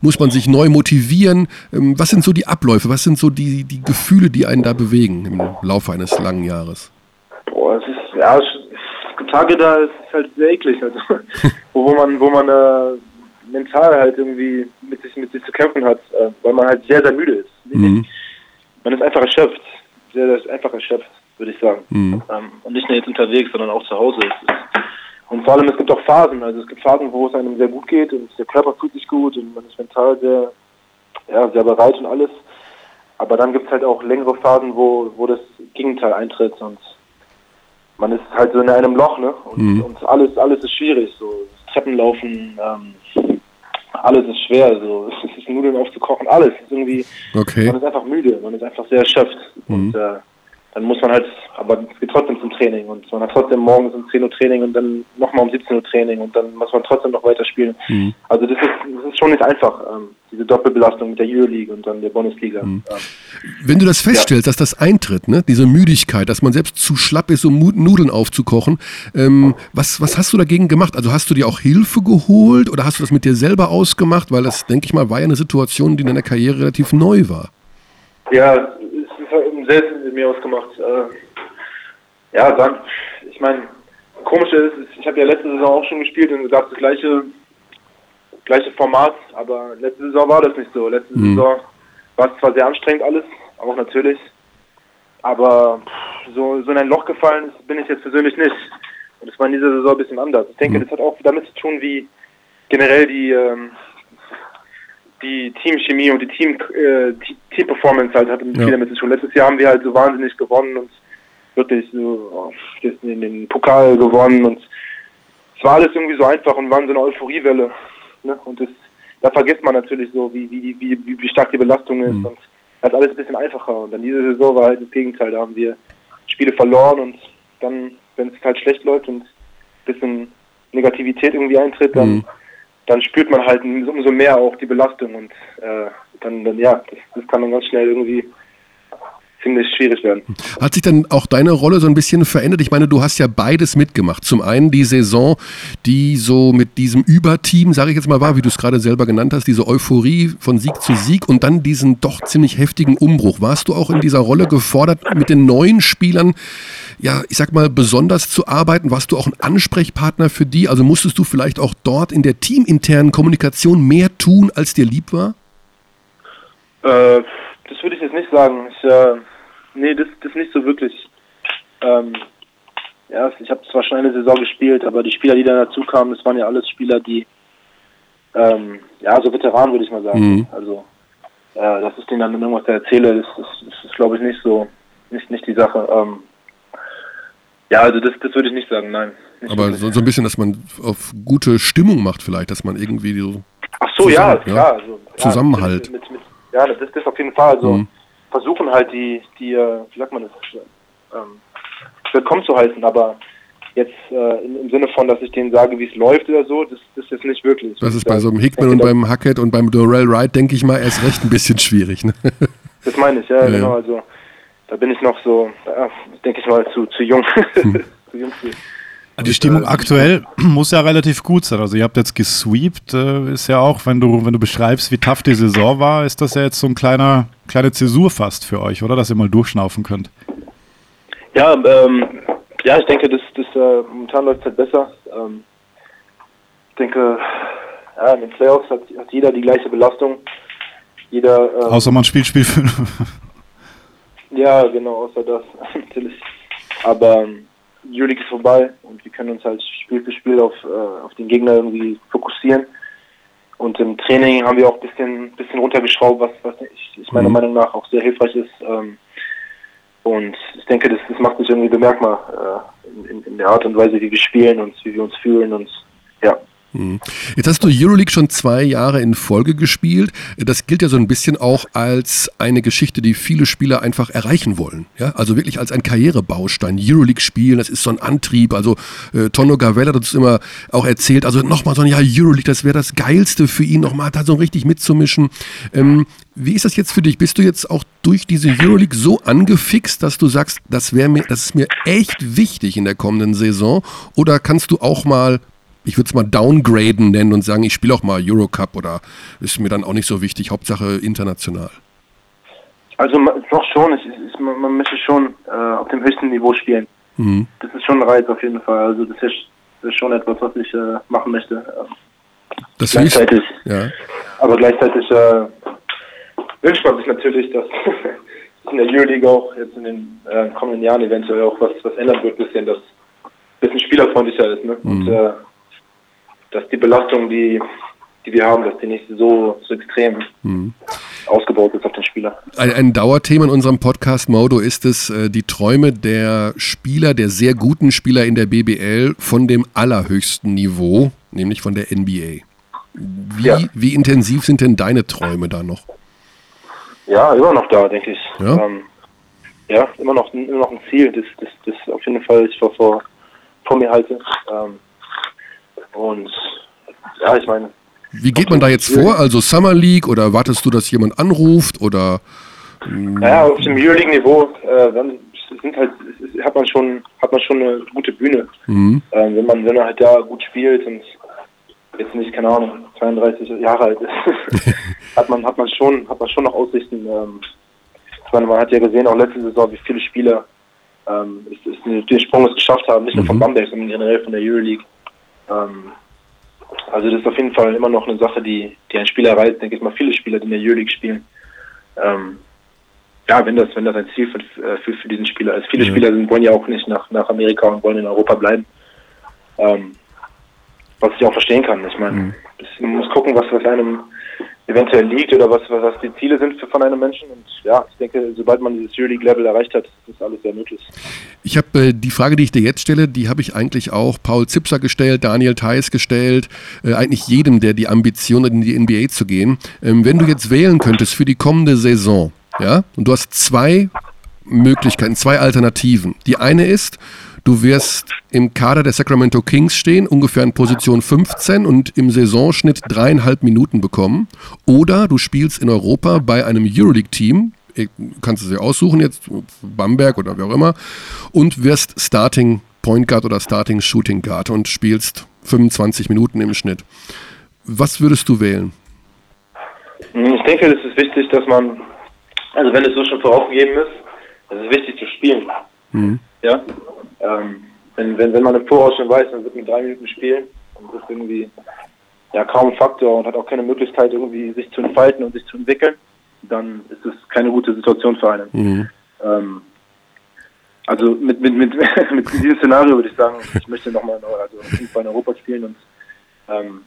Muss man sich neu motivieren? Ähm, Was sind so die Abläufe? Was sind so die, die Gefühle, die einen da bewegen im Laufe eines langen Jahres? Boah, es ist, ja, es gibt Tage da ist es halt sehr eklig, also, wo, wo man, wo man äh, mental halt irgendwie mit sich, mit sich zu kämpfen hat, äh, weil man halt sehr, sehr müde ist. Mhm. Man ist einfach erschöpft, sehr, sehr einfach erschöpft, würde ich sagen. Mhm. Ähm, und nicht nur jetzt unterwegs, sondern auch zu Hause. Es ist, und vor allem, es gibt auch Phasen, also es gibt Phasen, wo es einem sehr gut geht und der Körper fühlt sich gut und man ist mental sehr, ja, sehr bereit und alles. Aber dann gibt es halt auch längere Phasen, wo, wo das Gegenteil eintritt und man ist halt so in einem Loch, ne? Und, Mhm. und alles, alles ist schwierig. So Treppenlaufen, ähm, alles ist schwer. So es ist Nudeln aufzukochen, alles ist irgendwie. Okay. Man ist einfach müde, man ist einfach sehr erschöpft. Und äh, dann muss man halt, aber es geht trotzdem zum Training und man hat trotzdem morgens um 10 Uhr Training und dann nochmal um 17 Uhr Training und dann muss man trotzdem noch weiter spielen. Also das ist, das ist schon nicht einfach, ähm, diese Doppelbelastung mit der Euroleague und dann der Bundesliga. Ähm, Wenn du das feststellst, dass das eintritt, ne? diese Müdigkeit, dass man selbst zu schlapp ist, um Nudeln aufzukochen, ähm, was, was hast du dagegen gemacht? Also hast du dir auch Hilfe geholt oder hast du das mit dir selber ausgemacht? Weil das, denke ich mal, war ja eine Situation, die in deiner Karriere relativ neu war. Ja, es ist halt im Selbst mit mir ausgemacht. Äh, ja, dann, ich meine, komische ist, ich habe ja letzte Saison auch schon gespielt und gab das gleiche, gleiche Format, aber letzte Saison war das nicht so. Letzte Mhm. Saison war es zwar sehr anstrengend alles, auch natürlich, aber so, so in ein Loch gefallen bin ich jetzt persönlich nicht. Und das war in dieser Saison ein bisschen anders. Ich denke, das hat auch damit zu tun, wie generell die, ähm, die Teamchemie und die Team äh, Te- Team-Performance halt hat viel Ja. damit zu tun. Letztes Jahr haben wir halt so wahnsinnig gewonnen und wirklich so oh, in den Pokal gewonnen und es war alles irgendwie so einfach und waren so eine Euphoriewelle. Ne? Und das, da vergisst man natürlich so, wie, wie, wie, wie, stark die Belastung ist und das alles ein bisschen einfacher. Und dann diese Saison war halt das Gegenteil. Da haben wir Spiele verloren und dann, wenn es halt schlecht läuft und ein bisschen Negativität irgendwie eintritt, dann, Mhm. Dann spürt man halt umso mehr auch die Belastung und äh, dann, dann ja, das, das kann dann ganz schnell irgendwie ziemlich schwierig werden. Hat sich dann auch deine Rolle so ein bisschen verändert? Ich meine, du hast ja beides mitgemacht. Zum einen die Saison, die so mit diesem Überteam, sage ich jetzt mal, war, wie du es gerade selber genannt hast, diese Euphorie von Sieg zu Sieg und dann diesen doch ziemlich heftigen Umbruch. Warst du auch in dieser Rolle gefordert, mit den neuen Spielern, ja, ich sag mal, besonders zu arbeiten? Warst du auch ein Ansprechpartner für die? Also musstest du vielleicht auch dort in der teaminternen Kommunikation mehr tun, als dir lieb war? Äh, das würde ich jetzt nicht sagen. Ich, äh, nee, das, das nicht so wirklich. Ähm, ja, ich habe zwar schon eine Saison gespielt, aber die Spieler, die da dazu kamen, das waren ja alles Spieler, die, ähm, ja, so Veteranen würde ich mal sagen. Mhm. Also, äh, dass ich denen dann irgendwas erzähle, das, das, das ist, glaube ich, nicht so, nicht, nicht die Sache. Ähm, ja, also das, das würde ich nicht sagen, nein. Nicht Aber so, so ein bisschen, dass man auf gute Stimmung macht vielleicht, dass man irgendwie so Ach so, ja, Zusammen- ja. klar. Also, ja, Zusammenhalt. Mit, mit, mit, ja, das ist das auf jeden Fall. Also, Mhm. Versuchen halt die, die, äh, wie sagt man das, ähm, willkommen zu heißen, aber jetzt äh, im, Sinne von, dass ich denen sage, wie es läuft oder so, das, das ist jetzt nicht wirklich. Das ist bei so einem Hickman und beim Hackett und beim Dorell Wright, denke ich mal, erst recht ein bisschen schwierig. Ne? Das meine ich, ja, Ja, genau. ja. Also da bin ich noch so, denke ich mal, zu, zu jung. Hm. zu jung für. Die Stimmung aktuell muss ja relativ gut sein. Also ihr habt jetzt gesweept, äh, ist ja auch, wenn du, wenn du beschreibst, wie tough die Saison war, ist das ja jetzt so ein kleiner, kleine Zäsur fast für euch, oder? Dass ihr mal durchschnaufen könnt. Ja, ähm, ja, ich denke, das, das äh, momentan läuft es halt besser. Ähm, ich denke, ja, in den Playoffs hat, hat jeder die gleiche Belastung. Jeder, ähm, Außer man spielt Spiel 5. ja, genau, außer das natürlich. Aber ähm, die Euroleague ist vorbei und wir können uns halt Spiel für Spiel auf, äh, auf den Gegner irgendwie fokussieren. Und im Training haben wir auch ein bisschen, bisschen runtergeschraubt, was, was ich, ich meiner Mhm. Meinung nach auch sehr hilfreich ist. Ähm, und ich denke, das, das macht sich irgendwie bemerkbar äh, in, in, in der Art und Weise, wie wir spielen und wie wir uns fühlen und ja. Jetzt hast du Euroleague schon zwei Jahre in Folge gespielt. Das gilt ja so ein bisschen auch als eine Geschichte, die viele Spieler einfach erreichen wollen. Ja? Also wirklich als ein Karrierebaustein. Euroleague spielen, das ist so ein Antrieb. Also äh, Tonno Gavella hat uns immer auch erzählt, also nochmal so ein Jahr Euroleague, das wäre das Geilste für ihn, nochmal da so richtig mitzumischen. Ähm, wie ist das jetzt für dich? Bist du jetzt auch durch diese Euroleague so angefixt, dass du sagst, das wäre mir, das ist mir echt wichtig in der kommenden Saison? Oder kannst du auch mal ich würde es mal downgraden nennen und sagen, ich spiele auch mal Eurocup oder ist mir dann auch nicht so wichtig, Hauptsache international. Also doch schon, es ist, ist, man, man möchte schon äh, auf dem höchsten Niveau spielen. Mhm. Das ist schon ein Reiz auf jeden Fall. Also das ist, das ist schon etwas, was ich äh, machen möchte. Das gleichzeitig. ja. Aber gleichzeitig äh, wünscht man sich natürlich, dass in der Euroleague auch jetzt in den äh, kommenden Jahren eventuell auch was, was ändern wird, bisschen, dass ein bisschen spielerfreundlicher ist. Ne? Und äh, dass die Belastung, die, die wir haben, dass die nicht so, so extrem ausgebaut ist auf den Spieler. Ein, ein Dauerthema in unserem Podcast Modo ist es, äh, die Träume der Spieler, der sehr guten Spieler in der BBL von dem allerhöchsten Niveau, nämlich von der NBA. Wie, Ja. wie intensiv sind denn deine Träume da noch? Ja, immer noch da, denke ich. Ja? Ähm, ja, immer noch, immer noch ein Ziel, das, das, das auf jeden Fall ich vor, vor, vor mir halte. Ähm, und ja, ich meine, Wie geht man da jetzt vor? Also Summer League oder wartest du, dass jemand anruft oder naja, auf dem Euroleague-Niveau äh, dann sind halt, hat man schon, hat man schon eine gute Bühne. Mhm. Ähm, wenn man, wenn man halt da gut spielt und jetzt nicht, keine Ahnung, 32 Jahre alt ist, hat man, hat man schon, hat man schon noch Aussichten. Ähm, ich meine, man hat ja gesehen, auch letzte Saison, wie viele Spieler ähm, den, Sprung es geschafft haben, nicht nur von Bamberg, sondern generell von der Euroleague. Ähm, also das ist auf jeden Fall immer noch eine Sache, die, die ein Spieler reizt, denke ich mal, viele Spieler, die in der Euroleague spielen. Ähm, ja, wenn das, wenn das ein Ziel für, für, für diesen Spieler ist. Viele Ja. Spieler sind, wollen ja auch nicht nach, nach Amerika und wollen in Europa bleiben. Ähm, was ich auch verstehen kann. Ich meine, das- man muss gucken, was, was einem eventuell liegt oder was, was die Ziele sind für, von einem Menschen. Und ja, ich denke, sobald man dieses Euroleague-Level erreicht hat, ist alles sehr möglich. Ich habe äh, die Frage, die ich dir jetzt stelle, die habe ich eigentlich auch Paul Zipser gestellt, Daniel Theiss gestellt, äh, eigentlich jedem, der die Ambition hat, in die NBA zu gehen. Ähm, wenn du jetzt wählen könntest für die kommende Saison, ja, und du hast zwei Möglichkeiten, zwei Alternativen. Die eine ist, du wirst im Kader der Sacramento Kings stehen, ungefähr in Position 15 und im Saisonschnitt dreieinhalb Minuten bekommen. Oder du spielst in Europa bei einem Euroleague-Team, äh, kannst du dir aussuchen jetzt, Bamberg oder wer auch immer, und wirst Starting Point Guard oder Starting Shooting Guard und spielst 25 Minuten im Schnitt. Was würdest du wählen? Ich denke, es ist wichtig, dass man, also wenn es so schon vorausgegeben ist, es ist wichtig zu spielen. Ja. Ähm, wenn, wenn, wenn man im Voraus schon weiß, man wird mit drei Minuten spielen und das ist irgendwie ja kaum ein Faktor und hat auch keine Möglichkeit, irgendwie sich zu entfalten und sich zu entwickeln, dann ist es keine gute Situation für einen. Ähm, also mit, mit, mit, mit diesem Szenario würde ich sagen, ich möchte nochmal also auf jeden Fall in Europa spielen und ähm,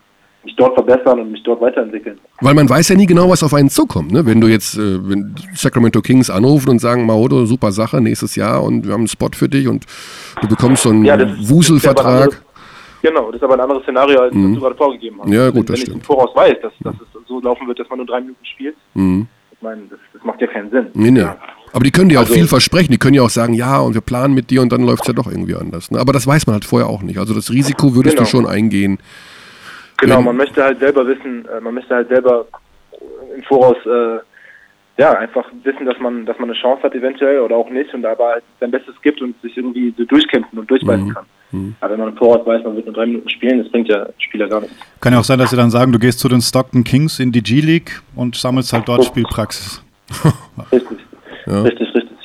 mich dort verbessern und mich dort weiterentwickeln. Weil man weiß ja nie genau, was auf einen zukommt. Ne? Wenn du jetzt äh, wenn Sacramento Kings anrufen und sagen, Maodo, super Sache, nächstes Jahr und wir haben einen Spot für dich und du bekommst so einen Ja, das- das Wuselvertrag. anderes- Genau, das ist aber ein anderes Szenario, als das du gerade vorgegeben hast. Mhm. Ja, gut, wenn das ich stimmt. im Voraus weiß, dass, dass es so laufen wird, dass man nur drei Minuten spielt, Mhm. Ich meine, das, das macht ja keinen Sinn. Nee, nee. Aber die können dir auch Also- viel versprechen. Die können ja auch sagen, ja, und wir planen mit dir und dann läuft es ja doch irgendwie anders. Ne? Aber das weiß man halt vorher auch nicht. Also das Risiko würdest Genau. du schon eingehen. Genau, Wenn- man möchte halt selber wissen, äh, man möchte halt selber im Voraus äh, ja einfach wissen, dass man, dass man eine Chance hat eventuell oder auch nicht und aber halt sein Bestes gibt und sich irgendwie so durchkämpfen und durchbeißen Mhm. kann. Aber wenn man im Voraus weiß, man wird nur drei Minuten spielen, das bringt ja Spieler gar nichts. Kann ja auch sein, dass sie dann sagen, du gehst zu den Stockton Kings in die G-League und sammelst halt dort Spielpraxis. Richtig. Richtig, richtig.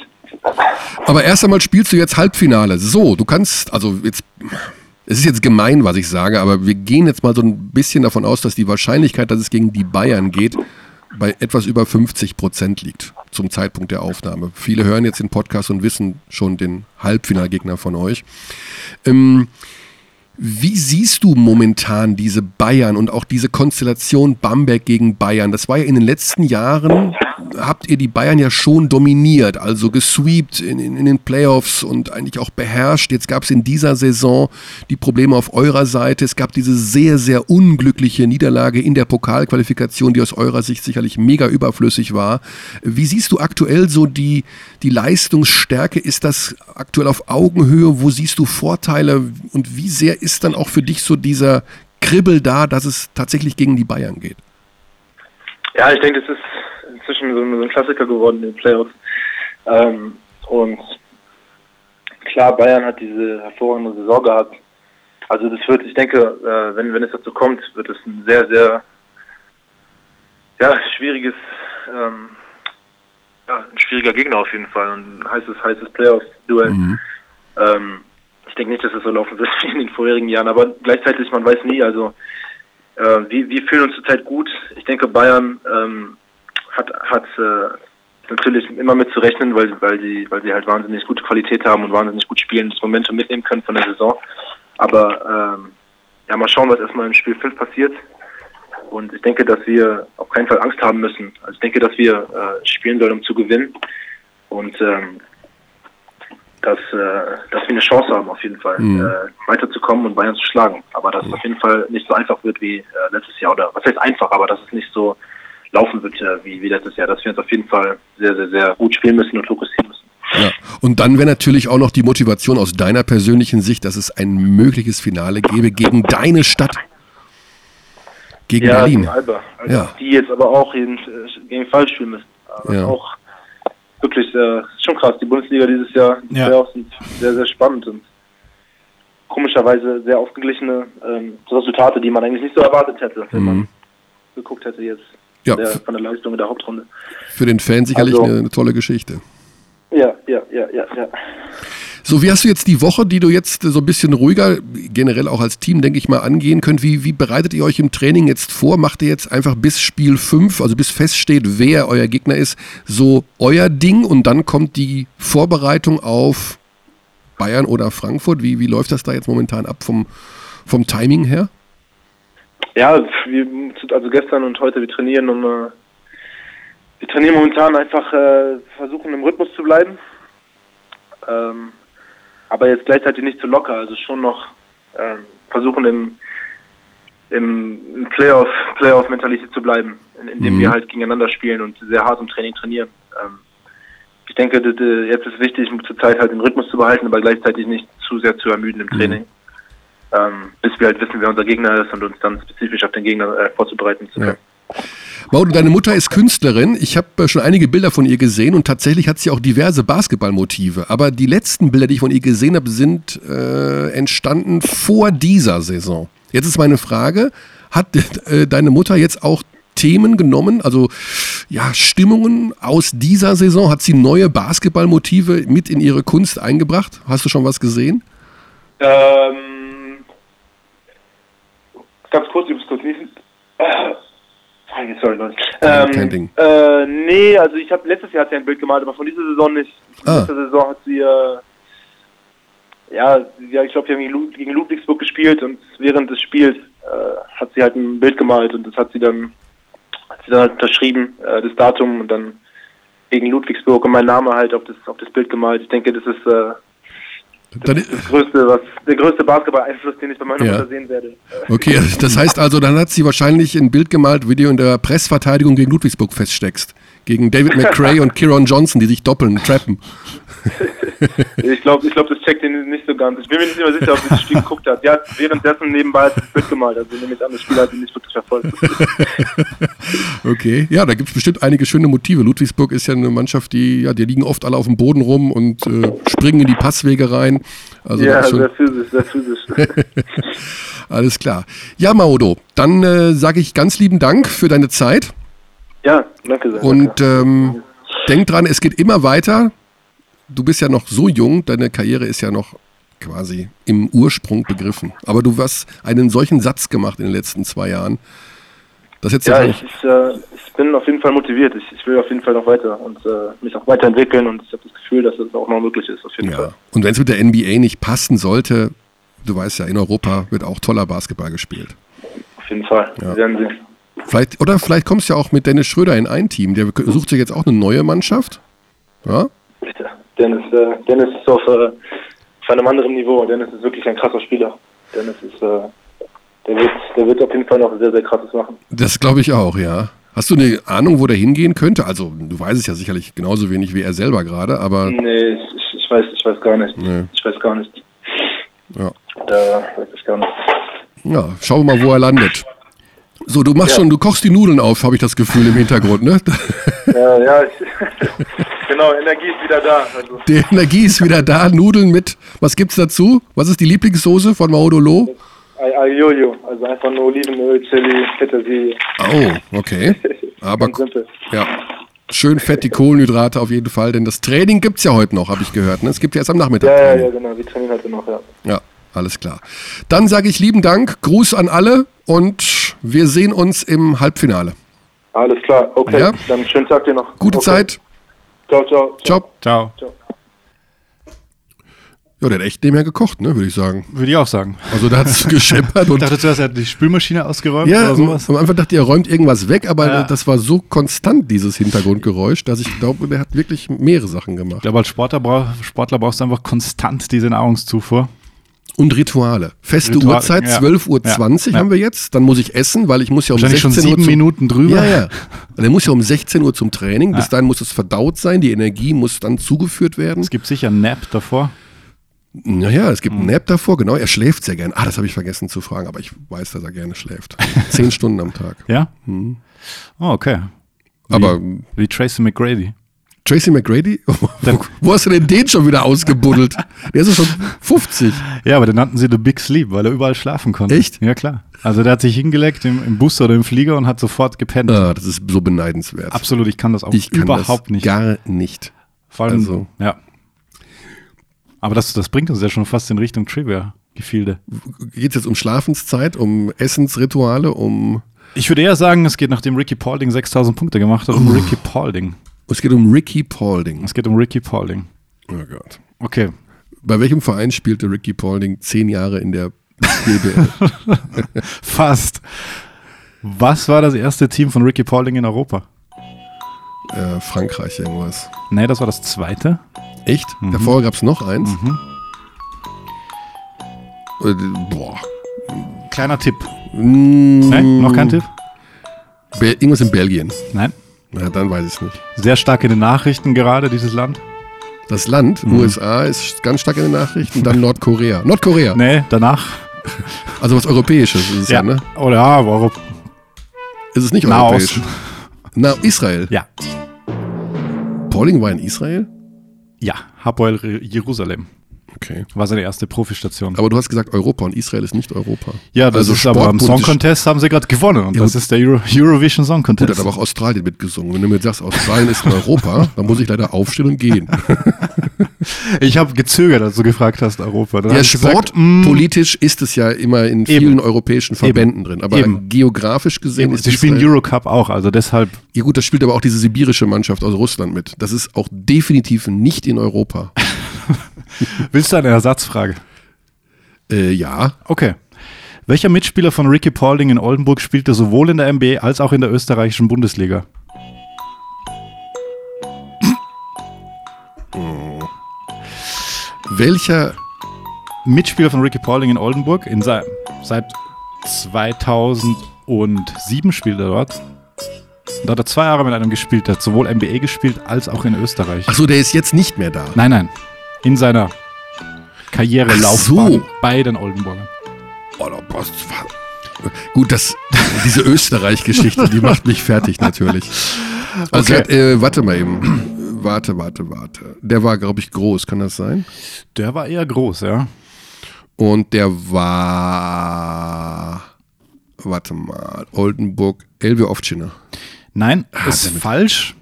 Aber erst einmal spielst du jetzt Halbfinale. So, du kannst, also jetzt, es ist jetzt gemein, was ich sage, aber wir gehen jetzt mal so ein bisschen davon aus, dass die Wahrscheinlichkeit, dass es gegen die Bayern geht, bei etwas über 50 Prozent liegt zum Zeitpunkt der Aufnahme. Viele hören jetzt den Podcast und wissen schon den Halbfinalgegner von euch. Ähm, wie siehst du momentan diese Bayern und auch diese Konstellation Bamberg gegen Bayern? Das war ja in den letzten Jahren, habt ihr die Bayern ja schon dominiert, also gesweept in, in, in den Playoffs und eigentlich auch beherrscht. Jetzt gab es in dieser Saison die Probleme auf eurer Seite. Es gab diese sehr, sehr unglückliche Niederlage in der Pokalqualifikation, die aus eurer Sicht sicherlich mega überflüssig war. Wie siehst du aktuell so die, die Leistungsstärke? Ist das aktuell auf Augenhöhe? Wo siehst du Vorteile und wie sehr ist dann auch für dich so dieser Kribbel da, dass es tatsächlich gegen die Bayern geht? Ja, ich denke, das ist inzwischen so ein, Klassiker geworden in den Playoffs. Ähm, und klar, Bayern hat diese hervorragende Saison gehabt. Also das wird, ich denke, äh, wenn, wenn es dazu kommt, wird es ein sehr, sehr ja, schwieriges, ähm, ja, ein schwieriger Gegner auf jeden Fall und ein heißes, heißes Playoff-Duell. Ähm, ich denke nicht, dass es so laufen wird wie in den vorherigen Jahren, aber gleichzeitig, man weiß nie, also äh, wir, wir fühlen uns zurzeit gut. Ich denke, Bayern ähm, hat, hat äh, natürlich immer mit zu rechnen, weil, weil, sie, weil sie halt wahnsinnig gute Qualität haben und wahnsinnig gut spielen, das Momentum mitnehmen können von der Saison. Aber ähm, ja, mal schauen, was erstmal im Spiel 5 passiert. Und ich denke, dass wir auf keinen Fall Angst haben müssen. Also ich denke, dass wir äh, spielen sollen, um zu gewinnen. Und ähm, dass, äh, dass wir eine Chance haben, auf jeden Fall äh, weiterzukommen und Bayern zu schlagen. Aber dass es auf jeden Fall nicht so einfach wird wie äh, letztes Jahr. Oder was heißt einfach, aber dass es nicht so laufen wird wie, wie letztes Jahr. Dass wir uns auf jeden Fall sehr, sehr, sehr gut spielen müssen und fokussieren müssen. Ja. Und dann wäre natürlich auch noch die Motivation aus deiner persönlichen Sicht, dass es ein mögliches Finale gäbe gegen deine Stadt. Gegen ja, Berlin. Also Ja. Die jetzt aber auch äh, gegen Fall spielen müssen. Aber Ja. auch wirklich äh, ist schon krass. Die Bundesliga dieses Jahr, die Ja. Playoffs sind sehr, sehr spannend und komischerweise sehr ausgeglichene ähm, Resultate, die man eigentlich nicht so erwartet hätte, wenn man geguckt hätte jetzt Mhm. Ja, der, von der Leistung in der Hauptrunde. für den Fan sicherlich Also- eine, eine tolle Geschichte. Ja, ja, ja, ja, ja. So, wie hast du jetzt die Woche, die du jetzt so ein bisschen ruhiger, generell auch als Team, denke ich mal, angehen könnt? Wie, wie bereitet ihr euch im Training jetzt vor? Macht ihr jetzt einfach bis Spiel 5, also bis feststeht, wer euer Gegner ist, so euer Ding und dann kommt die Vorbereitung auf Bayern oder Frankfurt? Wie, wie läuft das da jetzt momentan ab vom, vom Timing her? Ja, wir, also gestern und heute, wir trainieren, um äh, wir trainieren momentan einfach äh, versuchen im Rhythmus zu bleiben. Ähm, aber jetzt gleichzeitig nicht zu locker, also schon noch ähm, versuchen im, im, im Playoff, Playoff-Mentalität zu bleiben, in- indem Mhm. wir halt gegeneinander spielen und sehr hart im Training trainieren. Ähm, ich denke, äh, jetzt ist wichtig, zurzeit halt den Rhythmus zu behalten, aber gleichzeitig nicht zu sehr zu ermüden im Training. Ähm, bis wir halt wissen, wer unser Gegner ist und uns dann spezifisch auf den Gegner äh, vorzubereiten zu können. Maudu, deine Mutter ist Künstlerin. Ich habe äh, schon einige Bilder von ihr gesehen und tatsächlich hat sie auch diverse Basketballmotive. Aber die letzten Bilder, die ich von ihr gesehen habe, sind äh, entstanden vor dieser Saison. Jetzt ist meine Frage, hat äh, deine Mutter jetzt auch Themen genommen, also ja, Stimmungen aus dieser Saison? Hat sie neue Basketballmotive mit in ihre Kunst eingebracht? Hast du schon was gesehen? Ähm, ganz kurz, ich muss kurz niesen. Äh, sorry, Leute. Ähm. Äh, nee, also ich habe letztes Jahr hat sie ein Bild gemalt, aber von dieser Saison nicht. Ah. Letzte Saison hat sie äh, ja, ja, ich glaube, sie haben gegen, Lu gegen Ludwigsburg gespielt und während des Spiels äh, hat sie halt ein Bild gemalt und das hat sie dann, hat sie dann halt unterschrieben, äh, das Datum und dann gegen Ludwigsburg und mein Name halt auf das auf das Bild gemalt. Ich denke, das ist äh, Dann, das größte, was der größte Basketball-Einfluss, den ich bei meiner Ja. Mutter sehen werde. Okay, das heißt also, dann hat sie wahrscheinlich ein Bild gemalt, wie du in der Pressverteidigung gegen Ludwigsburg feststeckst. Gegen David McCray und Kieron Johnson, die sich doppeln, trappen. Ich glaube, ich glaub, das checkt ihn nicht so ganz. Ich bin mir nicht immer sicher, ob er das Spiel geguckt hat. Ja, währenddessen nebenbei hat das Bild gemalt. Also nehme ich an, das Spiel hat ihn nicht wirklich verfolgt. Okay, ja, da gibt es bestimmt einige schöne Motive. Ludwigsburg ist ja eine Mannschaft, die, ja, die liegen oft alle auf dem Boden rum und äh, springen in die Passwege rein. Also ja, das ist schon, sehr physisch, sehr physisch. alles klar. Ja, Maodo, dann äh, sage ich ganz lieben Dank für deine Zeit ja, danke sehr. und ähm, denk dran, es geht immer weiter. Du bist ja noch so jung, deine Karriere ist ja noch quasi im Ursprung begriffen. Aber du hast einen solchen Satz gemacht in den letzten zwei Jahren. Das jetzt ja, ja, ich, ich, äh, ich bin auf jeden Fall motiviert. Ich, ich will auf jeden Fall noch weiter und äh, mich auch weiterentwickeln und ich habe das Gefühl, dass es auch noch möglich ist, auf jeden Ja. Fall. Und wenn es mit der NBA nicht passen sollte, du weißt ja, in Europa wird auch toller Basketball gespielt. Auf jeden Fall. Wir werden sehen. Vielleicht, oder vielleicht kommst du ja auch mit Dennis Schröder in ein Team. Der sucht sich jetzt auch eine neue Mannschaft. Ja? Dennis, äh, Dennis ist auf, äh, auf einem anderen Niveau. Dennis ist wirklich ein krasser Spieler. Dennis ist, äh, der wird, der wird auf jeden Fall noch sehr, sehr krasses machen. Das glaube ich auch, ja. Hast du eine Ahnung, wo der hingehen könnte? Also, du weißt es ja sicherlich genauso wenig wie er selber gerade, aber Nee, ich, ich, ich weiß, ich weiß gar nicht. Nee. Ich weiß gar nicht. ja. Da weiß ich gar nicht. ja, schauen wir mal, wo er landet. So, du machst Ja. schon, du kochst die Nudeln auf, habe ich das Gefühl im Hintergrund, ne? Ja, ja, ich, genau, Energie ist wieder da. Also, Die Energie ist wieder da. Nudeln mit, was gibt's dazu? Was ist die Lieblingssoße von Maodolo? Aioio, also einfach nur Olivenöl, Chili, Petersilie. Oh, okay. Aber ja, schön fett die Kohlenhydrate auf jeden Fall, denn das Training gibt's ja heute noch, habe ich gehört. Ne? Es gibt ja erst am Nachmittag. Ja, ja, ja, genau, wir trainieren heute noch, ja. Ja, alles klar. Dann sage ich lieben Dank, Gruß an alle und wir sehen uns im Halbfinale. Alles klar, okay. Ja. Dann schönen Tag dir noch. Gute okay. Zeit. Ciao, ciao. Ciao. Ciao. Ja, der hat echt nebenher gekocht, ne, würde ich sagen. Würde ich auch sagen. Also da hat es gescheppert Ich und dachte zuerst, er hat die Spülmaschine ausgeräumt ja, oder sowas. am Anfang dachte ich, er räumt irgendwas weg, aber Ja. das war so konstant, dieses Hintergrundgeräusch, dass ich glaube, der hat wirklich mehrere Sachen Ich gemacht. glaube, als Sportler, brauch, Sportler brauchst du einfach konstant diese Nahrungszufuhr. Und Rituale. Feste Ritual- Uhrzeit, ja. 12.20 Uhr Ja. haben wir jetzt. Dann muss ich essen, weil ich muss ja um Wahrscheinlich 16 schon Uhr sieben zum- Minuten drüber. Ja, ja. Dann muss ja um 16 Uhr zum Training. Bis dahin muss es verdaut sein. Die Energie muss dann zugeführt werden. Es gibt sicher einen Nap davor. Naja, es gibt einen Nap davor. Genau, er schläft sehr gern. Ah, das habe ich vergessen zu fragen, aber ich weiß, dass er gerne schläft. Zehn Stunden am Tag. Ja? Mhm. Oh, okay. Wie, Aber wie Tracy McGrady. Tracy McGrady? Wo hast du denn den schon wieder ausgebuddelt? Der ist ja schon 50. Ja, aber den nannten sie The Big Sleep, weil er überall schlafen konnte. Echt? Ja, klar. Also der hat sich hingelegt im, im Bus oder im Flieger und hat sofort gepennt. Ah, das ist so beneidenswert. Absolut, ich kann das auch Ich kann überhaupt das nicht. gar nicht. Vor allem, also- ja. Aber das, das bringt uns ja schon fast in Richtung Trivia-Gefilde. Geht es jetzt um Schlafenszeit, um Essensrituale, um... Ich würde eher sagen, es geht, nachdem Ricky Paulding 6000 Punkte gemacht hat, um Ricky Paulding. Es geht um Ricky Paulding. Es geht um Ricky Paulding. Oh Gott. Okay. Bei welchem Verein spielte Ricky Paulding zehn Jahre in der BBL? Fast. Was war das erste Team von Ricky Paulding in Europa? äh, Frankreich irgendwas. Nee, das war das zweite. Echt? Davor gab es noch eins? Mhm. Äh, boah. Kleiner Tipp. Mm, Nein, noch kein Tipp? Be irgendwas in Belgien. Nein. Na, dann weiß ich es nicht. Sehr stark in den Nachrichten gerade, dieses Land. Das Land, Mhm. USA, ist ganz stark in den Nachrichten. Dann Nordkorea. Nordkorea. Nee, danach. Also was Europäisches ist es ja, ne? Oder ja, aber Europa. Ist es nicht Nahosten. europäisch? Na, Israel. Ja. Paulding war in Israel? Ja, Hapoel Jerusalem Okay. war seine erste Profistation. Aber du hast gesagt Europa und Israel ist nicht Europa. Ja, das Also ist aber am Song Contest haben sie gerade gewonnen und Ja, das gut. ist der Euro Eurovision Song Gut, Contest. hat aber auch Australien mitgesungen. Wenn du mir sagst, Australien ist in Europa, dann muss ich leider aufstehen und gehen. Ich habe gezögert, als du gefragt hast, Europa. Dann Ja, sportpolitisch ist es ja immer in vielen europäischen Verbänden drin. Aber Eben. geografisch gesehen mm, ist sie spielen Eurocup auch, also deshalb. Ja gut, das spielt aber auch diese sibirische Mannschaft aus Russland mit. Das ist auch definitiv nicht in Europa. Willst du eine Ersatzfrage? Äh, ja, Okay. Welcher Mitspieler von Ricky Paulding in Oldenburg spielte sowohl in der NBA als auch in der österreichischen Bundesliga? welcher Mitspieler von Ricky Paulding in Oldenburg. In se seit 2007 spielt er dort. Da hat er zwei Jahre mit einem gespielt. Der hat sowohl NBA gespielt als auch in Österreich. Ach so, der ist jetzt nicht mehr da. Nein, nein. In seiner Karrierelaufbahn so. bei den Oldenburgern. Oh, da passt- Gut, das, diese Österreich-Geschichte, die macht mich fertig natürlich. Also, Okay. hat, äh, warte mal eben. Warte, warte, warte. Der war, glaube ich, groß, kann das sein? Der war eher groß, ja. Und der war. Warte mal. Oldenburg, Elbe Ovtschiner. Nein, ist falsch.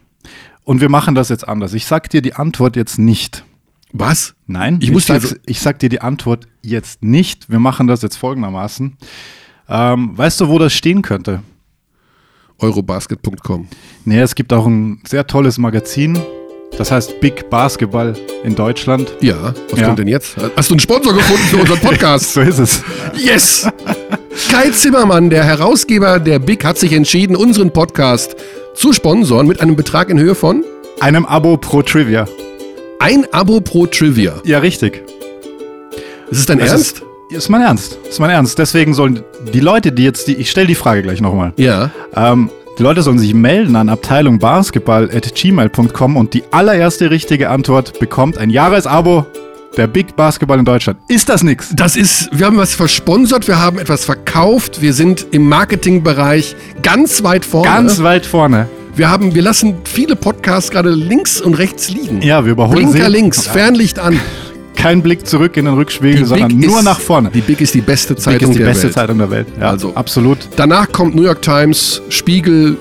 Und wir machen das jetzt anders. Ich sag dir die Antwort jetzt nicht. Was? Nein, Ich dir sag, ich sag dir die Antwort jetzt nicht. Wir machen das jetzt folgendermaßen. Ähm, weißt du, wo das stehen könnte? Eurobasket.com. Nee, es gibt auch ein sehr tolles Magazin. Das heißt Big Basketball in Deutschland. Ja, was Ja. kommt denn jetzt? Hast du einen Sponsor gefunden für unseren Podcast? So ist es. Yes! Kai Zimmermann, der Herausgeber der Big, hat sich entschieden, unseren Podcast zu sponsoren mit einem Betrag in Höhe von Einem Abo pro Trivia. Ein Abo pro Trivia. Ja, richtig. Ist es dein Das Ernst? Ist, ist mein Ernst. Ist mein Ernst. Deswegen sollen die Leute, die jetzt, die, ich stelle die Frage gleich nochmal. ja. Ähm, die Leute sollen sich melden an Abteilung Basketball at gmail.com und die allererste richtige Antwort bekommt ein Jahresabo der Big Basketball in Deutschland. Ist das nix? Das ist, wir haben was versponsert, wir haben etwas verkauft, wir sind im Marketingbereich ganz weit vorne. Ganz weit vorne. Wir haben, wir lassen viele Podcasts gerade links und rechts liegen. Ja, wir überholen Blinker sie. links, Fernlicht an. Kein Blick zurück in den Rückspiegel, sondern nur ist- nach vorne. Die Big ist die beste Big Zeitung ist die der beste Welt. Zeitung der Welt. Ja, Also. absolut. Danach kommt New York Times, Spiegel,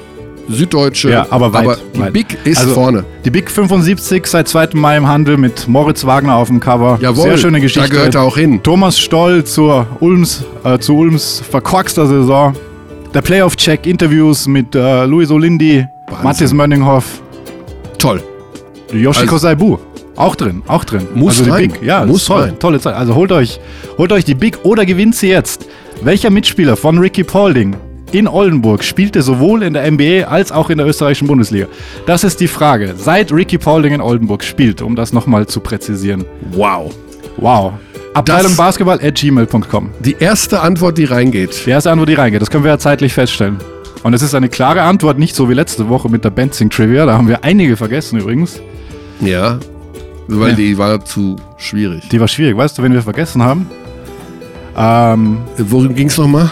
Süddeutsche. Ja, aber weit. die weit. Big ist Also, vorne. Die Big 75 seit 2. Mai im Handel mit Moritz Wagner auf dem Cover. Jawohl, Sehr schöne Geschichte. da gehört er auch hin. Thomas Stoll zur Ulms, äh, zu Ulms verkorkster Saison. Der Playoff-Check, Interviews mit äh, Luis Olindi, Wahnsinn. Mathis Mönninghoff, Toll. Yoshiko Also- Saibu. Auch drin, auch drin. Muss also die rein. Big, ja, Muss toll, rein. tolle Zeit. Also holt euch, holt euch die Big oder gewinnt sie jetzt. Welcher Mitspieler von Ricky Paulding in Oldenburg spielte sowohl in der NBA als auch in der österreichischen Bundesliga? Das ist die Frage. Seit Ricky Paulding in Oldenburg spielt, um das nochmal zu präzisieren. Wow. Wow. Abteilung Basketball at gmail.com. Die erste Antwort, die reingeht. Die erste Antwort, die reingeht. Das können wir ja zeitlich feststellen. Und es ist eine klare Antwort, nicht so wie letzte Woche mit der Benzing Trivia. Da haben wir einige vergessen übrigens. Ja. Weil Ja. die war zu schwierig. Die war schwierig. Weißt du, wenn wir vergessen haben? Ähm, Worum ging es nochmal?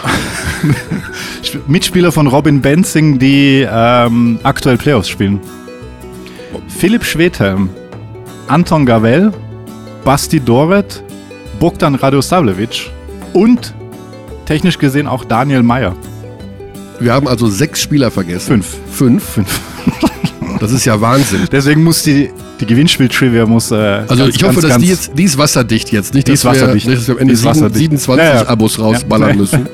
Sp- Mitspieler von Robin Benzing, die ähm, aktuell Playoffs spielen. Philipp Schwedhelm, Anton Gavel, Basti Doret, Bogdan Radosavljevic und technisch gesehen auch Daniel Meyer. Wir haben also sechs Spieler vergessen. Fünf. Fünf? Fünf. Das ist ja Wahnsinn. Deswegen muss die, die Gewinnspiel-Trivia muss. Äh, Also ganz, ich hoffe, ganz, dass ganz, die jetzt, die ist wasserdicht jetzt, nicht, Die dass, ist wasserdicht. Wir, nicht, dass wir am Ende ist sieben, wasserdicht. 27 Ja, ja. Abos rausballern Ja. müssen.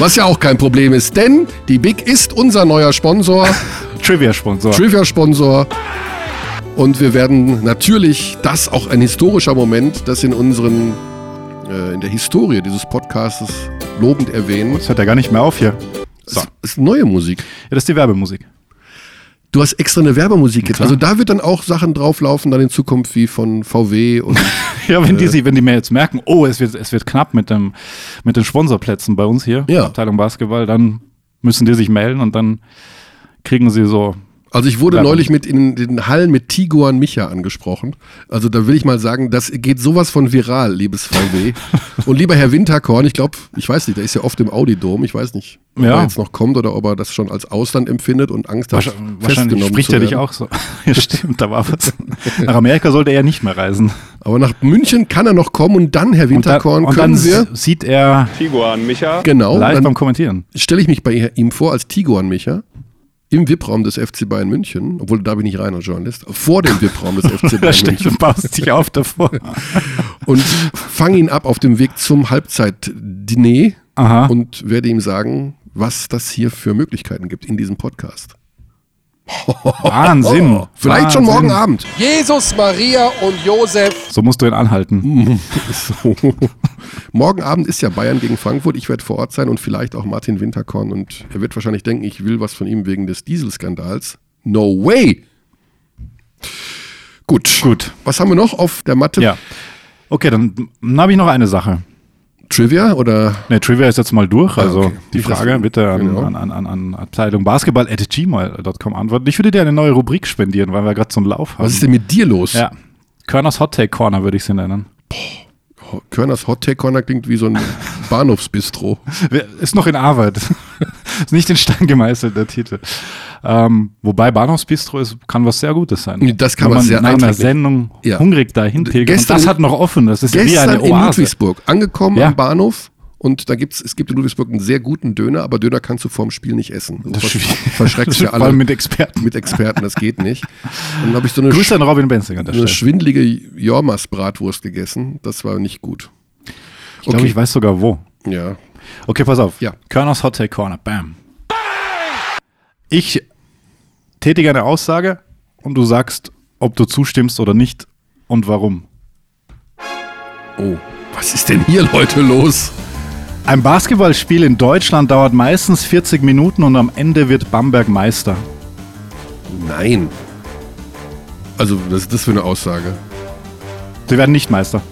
Was ja auch kein Problem ist, denn die Big ist unser neuer Sponsor, Trivia-Sponsor. Trivia-Sponsor. Und wir werden natürlich, das auch ein historischer Moment, das in unseren, äh, in der Historie dieses Podcastes lobend erwähnen. das hört ja gar nicht mehr auf hier. So. Das ist neue Musik. Ja, das ist die Werbemusik. Du hast extra eine Werbemusik jetzt. Also da wird dann auch Sachen drauflaufen, dann in Zukunft wie von VW und Ja, wenn die, sie- wenn die mir jetzt merken, oh, es wird, es wird knapp mit, dem, mit den Sponsorplätzen bei uns hier, Ja. Abteilung Basketball, dann müssen die sich melden und dann kriegen sie so. Also ich wurde neulich mit in den Hallen mit Tiguan Micha angesprochen. Also da will ich mal sagen, das geht sowas von viral, liebes VW. Und lieber Herr Winterkorn, ich glaube, ich weiß nicht, der ist ja oft im Audi-Dom, ich weiß nicht, ob Ja. er jetzt noch kommt oder ob er das schon als Ausland empfindet und Angst hat, Wahrscheinlich, festgenommen spricht zu er dich auch so. Ja, stimmt, da war was. Nach Amerika sollte er nicht mehr reisen. Aber nach München kann er noch kommen und dann, Herr Und, Winterkorn, und dann können wir, sieht er Tiguan, Micha. genau, live beim Kommentieren. stelle ich mich bei ihm vor als Tiguan Micha. Im VIP-Raum des FC Bayern München, obwohl da bin ich reiner Journalist, vor dem VIP-Raum des FC Da Bayern steht München. und baust dich auf davor. und fange ihn ab auf dem Weg zum Halbzeitdiner und werde ihm sagen, was das hier für Möglichkeiten gibt in diesem Podcast. Wahnsinn. Oh, vielleicht schon Wahnsinn. morgen Abend. Jesus, Maria und Josef. So musst du ihn anhalten. So. morgen Abend ist ja Bayern gegen Frankfurt. Ich werde vor Ort sein und vielleicht auch Martin Winterkorn. Und er wird wahrscheinlich denken, ich will was von ihm wegen des Dieselskandals. No way! Gut. Gut. Was haben wir noch auf der Matte? Ja. Okay, dann, dann habe ich noch eine Sache. Trivia oder? Ne, Trivia ist jetzt mal durch. Also okay. die Frage bitte an, genau. an, an, an, Abteilung basketball.gmail.com antworten. Ich würde dir eine neue Rubrik spendieren, weil wir gerade so einen Lauf haben. Was ist denn mit dir los? Ja. Körners Hot Take Corner würde ich sie nennen. Ho- Körners Hot Take Corner klingt wie so ein Bahnhofsbistro. Ist noch in Arbeit. ist nicht in Stein gemeißelt, der Titel. Ähm, wobei Bahnhofsbistro ist, kann was sehr Gutes sein. Das kann Wenn man sehr nach einer. Sendung Ja. hungrig dahin. Und Gestern- das hat noch offen. Das ist wie Gestern eine in Oase. Ludwigsburg angekommen Ja. am Bahnhof und da gibt's, es gibt in Ludwigsburg einen sehr guten Döner, aber Döner kannst du vorm Spiel nicht essen. Das schwierig. verschreckt ja Vor alle allem mit Experten. mit Experten, das geht nicht. Dann habe ich so eine, Grüße an Robin Benzing an der so eine Stelle. schwindelige Jormas-Bratwurst gegessen. Das war nicht gut. Ich glaube, ich weiß sogar wo. Ja. Okay, pass auf. Ja. Körners Hot Take Corner. Bam. Ich tätige eine Aussage und du sagst, ob du zustimmst oder nicht und warum. Oh, was ist denn hier, Leute, los? Ein Basketballspiel in Deutschland dauert meistens 40 Minuten und am Ende wird Bamberg Meister. Nein. Also, was ist das für eine Aussage? Sie werden nicht Meister.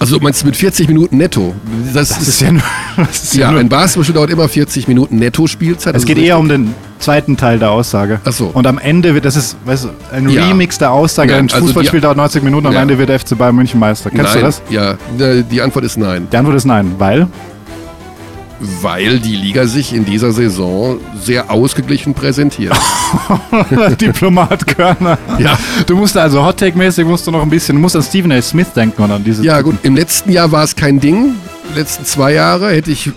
Also, meinst du mit 40 Minuten netto? Das, Das ist ja nur. Ist ja ja, ein Basketballspiel dauert immer 40 Minuten netto Spielzeit. es das geht ist eher um den zweiten Teil der Aussage. Ach so. Und am Ende wird, das ist weißt du, ein Ja. Remix der Aussage. Ja, ein also Fußballspiel die- dauert 90 Minuten, am Ja. Ende wird der FC Bayern München Meister. Kennst nein, du das? Ja, die Antwort ist nein. Die Antwort ist nein, weil Weil die Liga sich in dieser Saison sehr ausgeglichen präsentiert. Diplomat Körner. Ja. Du musst also Hottake-mäßig musst du noch ein bisschen, du musst an Stephen A. Smith denken und an diese. ja, gut, im letzten Jahr war es kein Ding. Die letzten zwei Jahre hätte ich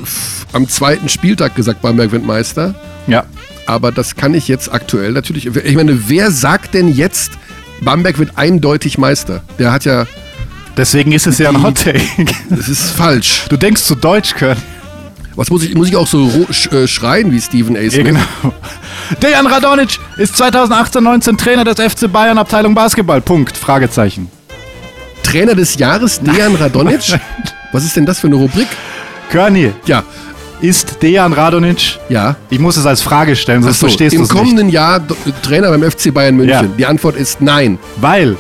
am zweiten Spieltag gesagt, Bamberg wird Meister. Ja. Aber das kann ich jetzt aktuell natürlich. Ich meine, wer sagt denn jetzt, Bamberg wird eindeutig Meister? Der hat ja. Deswegen ist es ja ein Die- Hottake. Das ist falsch. Du denkst zu Deutsch, Körn. Was muss ich, muss ich auch so äh, schreien wie Stephen A. Smith? Ja, genau. Dejan Radonic ist 2018-19 Trainer des FC Bayern Abteilung Basketball. Punkt. Fragezeichen. Trainer des Jahres, Dejan Radonic? Was ist denn das für eine Rubrik? Körni, Ja, ist Dejan Radonic? ja. Ich muss es als Frage stellen, sonst Ach so, verstehst du Im es nicht. kommenden Jahr Trainer beim FC Bayern München. Ja. Die Antwort ist nein. Weil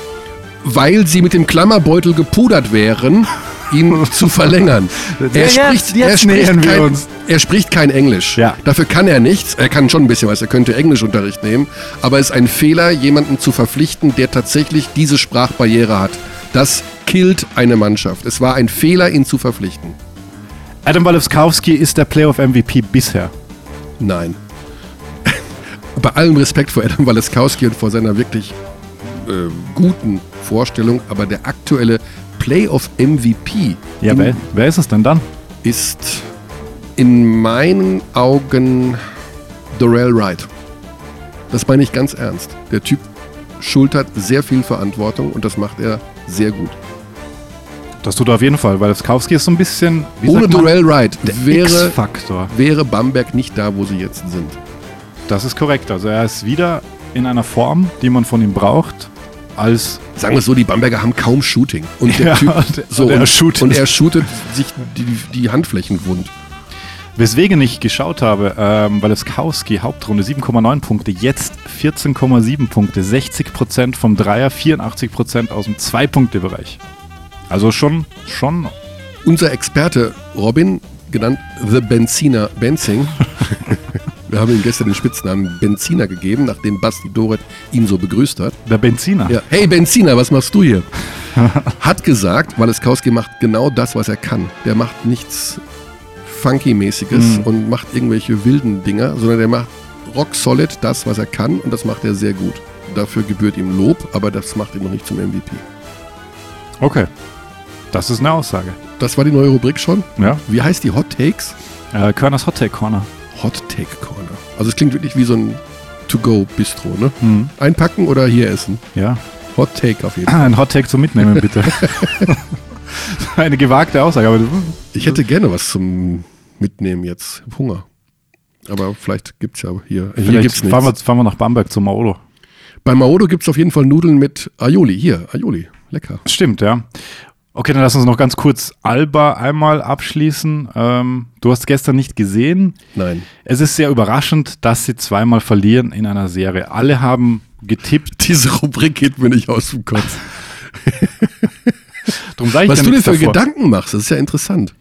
Weil sie mit dem Klammerbeutel gepudert wären, ihn zu verlängern. Ja, jetzt- jetzt nähern wir kein, er spricht kein Englisch. Ja. Dafür kann er nichts. Er kann schon ein bisschen was. Er könnte Englischunterricht nehmen. Aber es ist ein Fehler, jemanden zu verpflichten, der tatsächlich diese Sprachbarriere hat. Das killt eine Mannschaft. Es war ein Fehler, ihn zu verpflichten. Adam Walewskowski ist der Playoff-MVP bisher. Nein. Bei allem Respekt vor Adam Waleskowski und vor seiner wirklich äh, guten Vorstellung, aber der aktuelle Playoff-MVP Ja, wer, wer ist es denn dann? ist in meinen Augen Dorel Wright. Das meine ich ganz ernst. Der Typ schultert sehr viel Verantwortung und das macht er sehr gut. Das tut er auf jeden Fall. Walewskowski ist so ein bisschen. wie Ohne Dorel Wright wäre, wäre Bamberg nicht da, wo sie jetzt sind. Das ist korrekt. Also er ist wieder in einer Form, die man von ihm braucht, als Sagen wir es so, die Bamberger haben kaum Shooting. Und der Ja, Typ, und er- so, und er shootet. und er shootet sich die, die Handflächen wund. Weswegen ich geschaut habe, ähm, Walewskowski, Hauptrunde 7,9 Punkte, jetzt 14,7 Punkte, 60% vom Dreier, 84% aus dem Zwei-Punkte-Bereich. Also schon, schon, Unser Experte Robin, genannt The Benziner Benzing, wir haben ihm gestern den Spitznamen Benziner gegeben, nachdem Basti Doret ihn so begrüßt hat. der Benziner. Ja, hey Benziner, was machst du hier? Hat gesagt, Waleskowski macht genau das, was er kann. Der macht nichts Funky-mäßiges Mhm. und macht irgendwelche wilden Dinger, sondern der macht rock solid das, was er kann und das macht er sehr gut. Dafür gebührt ihm Lob, aber das macht ihn noch nicht zum MVP. Okay. Das ist eine Aussage. Das war die neue Rubrik schon. Ja. Wie heißt die? Hot Takes? Äh, Körners Hot Take Corner. Hot Take Corner. Also es klingt wirklich wie so ein To-Go-Bistro, ne? Mhm. Einpacken oder hier essen? Ja. Hot Take auf jeden Fall. Ein Hot Take zum Mitnehmen, bitte. eine gewagte Aussage, aber Ich hätte gerne was zum Mitnehmen jetzt. Ich hab Hunger. Aber vielleicht gibt es ja hier. hier vielleicht gibt's nichts. fahren wir, fahren wir nach Bamberg zum Maolo. Bei Maodo gibt es auf jeden Fall Nudeln mit Aioli. Hier, Aioli. Lecker. Stimmt, ja. Okay, dann lass uns noch ganz kurz Alba einmal abschließen. Ähm, du hast gestern nicht gesehen. Nein. Es ist sehr überraschend, dass sie zweimal verlieren in einer Serie. Alle haben getippt. Diese Rubrik geht mir nicht aus dem Kopf. Was du dir für davor. Gedanken machst, das ist ja interessant.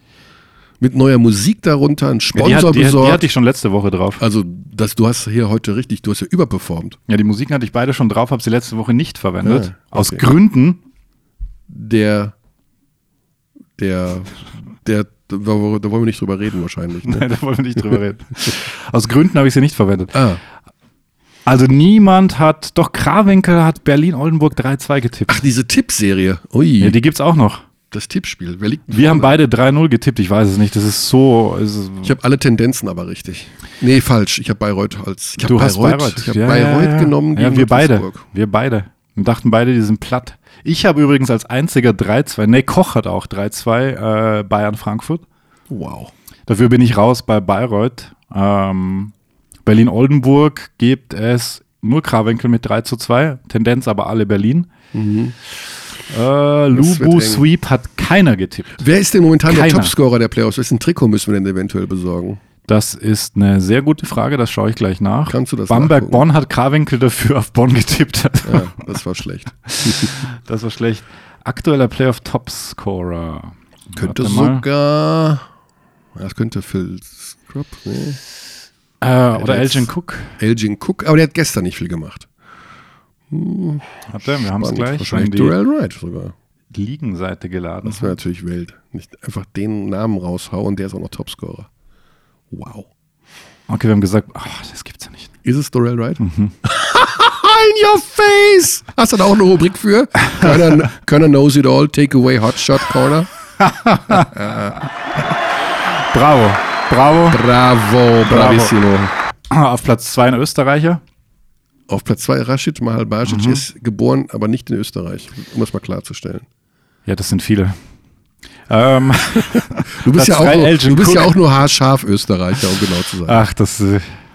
Mit neuer Musik darunter, ein Ja, die, Sponsor hat, die, die besorgt. hatte ich schon letzte Woche drauf. also, das, du hast hier heute richtig, du hast ja überperformt. Ja, die Musiken hatte ich beide schon drauf, habe sie letzte Woche nicht verwendet. Aus okay. Gründen. Der, der, der, da wollen wir nicht drüber reden wahrscheinlich. Ne? Nein, da wollen wir nicht drüber reden. Aus Gründen habe ich sie nicht verwendet. Ah, Also niemand hat, doch Krawinkel hat Berlin-Oldenburg 3-2 getippt. ach, diese Tippserie. Ui, ja, die gibt's auch noch. das Tippspiel. Wer liegt Wir haben beide 3-0 getippt, ich weiß es nicht. Das ist so. Es ist, Ich habe alle Tendenzen aber richtig. Nee, falsch. Ich habe Bayreuth als. Ich hab du hast Bayreuth. Ich habe Ja, Bayreuth ja, genommen. Ja, gegen wir beide. Wir beide. Und dachten beide, die sind platt. Ich habe übrigens als einziger 3-2. Nee, Koch hat auch 3-2 äh, Bayern-Frankfurt. Wow. Dafür bin ich raus bei Bayreuth. Ähm, Berlin-Oldenburg gibt es nur Krawinkel mit 3 zu 2, Tendenz aber alle Berlin. Äh, wird Lubu. Sweep hat keiner getippt. Wer ist denn momentan der Keiner. Topscorer der Playoffs? Wessen Trikot müssen wir denn eventuell besorgen? Das ist eine sehr gute Frage, das schaue ich gleich nach. Kannst du das Bamberg-Bonn hat Krawinkel dafür auf Bonn getippt. Ja, das war schlecht. Das war schlecht. Aktueller Playoff-Topscorer. Könnte Warte mal. sogar. Das könnte Phil Scrub, nee. Äh, oder Elgin Cook. Elgin Cook, aber der hat gestern nicht viel gemacht. Warte, wir haben es gleich. Wahrscheinlich Durrell Wright sogar. Liegenseite geladen. Das wäre natürlich wild. Nicht einfach den Namen raushauen, der ist auch noch Topscorer. Wow. Okay, wir haben gesagt, ach, das gibt's ja nicht. Ist es Durrell Wright? Mhm. In your face! Hast du da auch eine Rubrik für? Keiner, keiner knows it all, take away Hotshot Corner. Bravo. Bravo. Bravo, bravissimo. Auf Platz 2 ein Österreicher. Auf Platz 2 Rashid Mahalbajic Mhm. ist geboren, aber nicht in Österreich, um das mal klarzustellen. Ja, das sind viele. Ähm, Du bist, ja auch, nur, du bist ja auch nur haarscharf Österreicher, um genau zu sein. ach, das.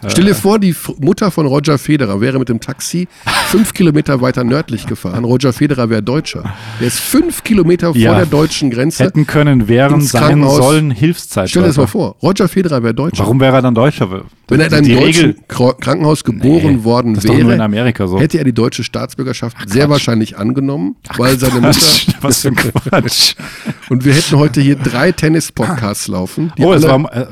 Stell dir vor, die F- Mutter von Roger Federer wäre mit dem Taxi fünf Kilometer weiter nördlich gefahren. Roger Federer wäre Deutscher. Der ist fünf Kilometer vor Ja. der deutschen Grenze. hätten können, wären, sein sollen Hilfszeit. Stell dir das mal vor. Roger Federer wäre Deutscher. Warum wäre er dann Deutscher? Wenn er in einem deutschen Regel, Krankenhaus geboren Nee, worden das nur in wäre, Amerika so. hätte er die deutsche Staatsbürgerschaft sehr wahrscheinlich angenommen, weil seine Mutter. Quatsch, was für ein Quatsch. Und wir hätten heute hier drei Tennis-Podcasts laufen, Oh, es war, äh,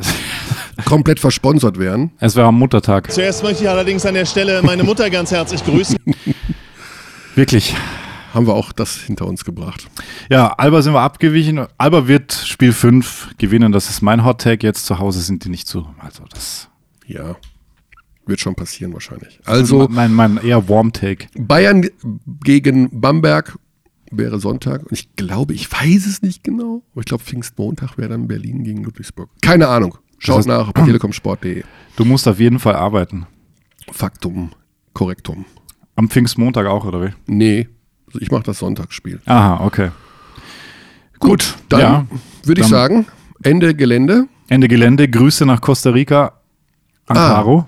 komplett versponsert wären. es war am Muttertag. Zuerst möchte ich allerdings an der Stelle meine Mutter ganz herzlich grüßen. Wirklich. Haben wir auch das hinter uns gebracht. Ja, Alba sind wir abgewichen. Alba wird Spiel 5 gewinnen. Das ist mein Hot Tag. Jetzt zu Hause sind die nicht zu. Also das. Ja. Wird schon passieren wahrscheinlich. Also mein, mein eher Warm Take. Bayern gegen Bamberg wäre Sonntag. Und ich glaube, ich weiß es nicht genau, aber ich glaube, Pfingstmontag wäre dann Berlin gegen Ludwigsburg. Keine Ahnung. Schaut Das heißt- nach bei telekomsport.de. Du musst auf jeden Fall arbeiten. Faktum, Korrektum. Am Pfingstmontag auch, oder wie? Nee, also ich mache das Sonntagsspiel. Aha, okay. Gut, dann ja, würde ich sagen, Ende Gelände. Ende Gelände. Grüße nach Costa Rica. An Ah. Caro.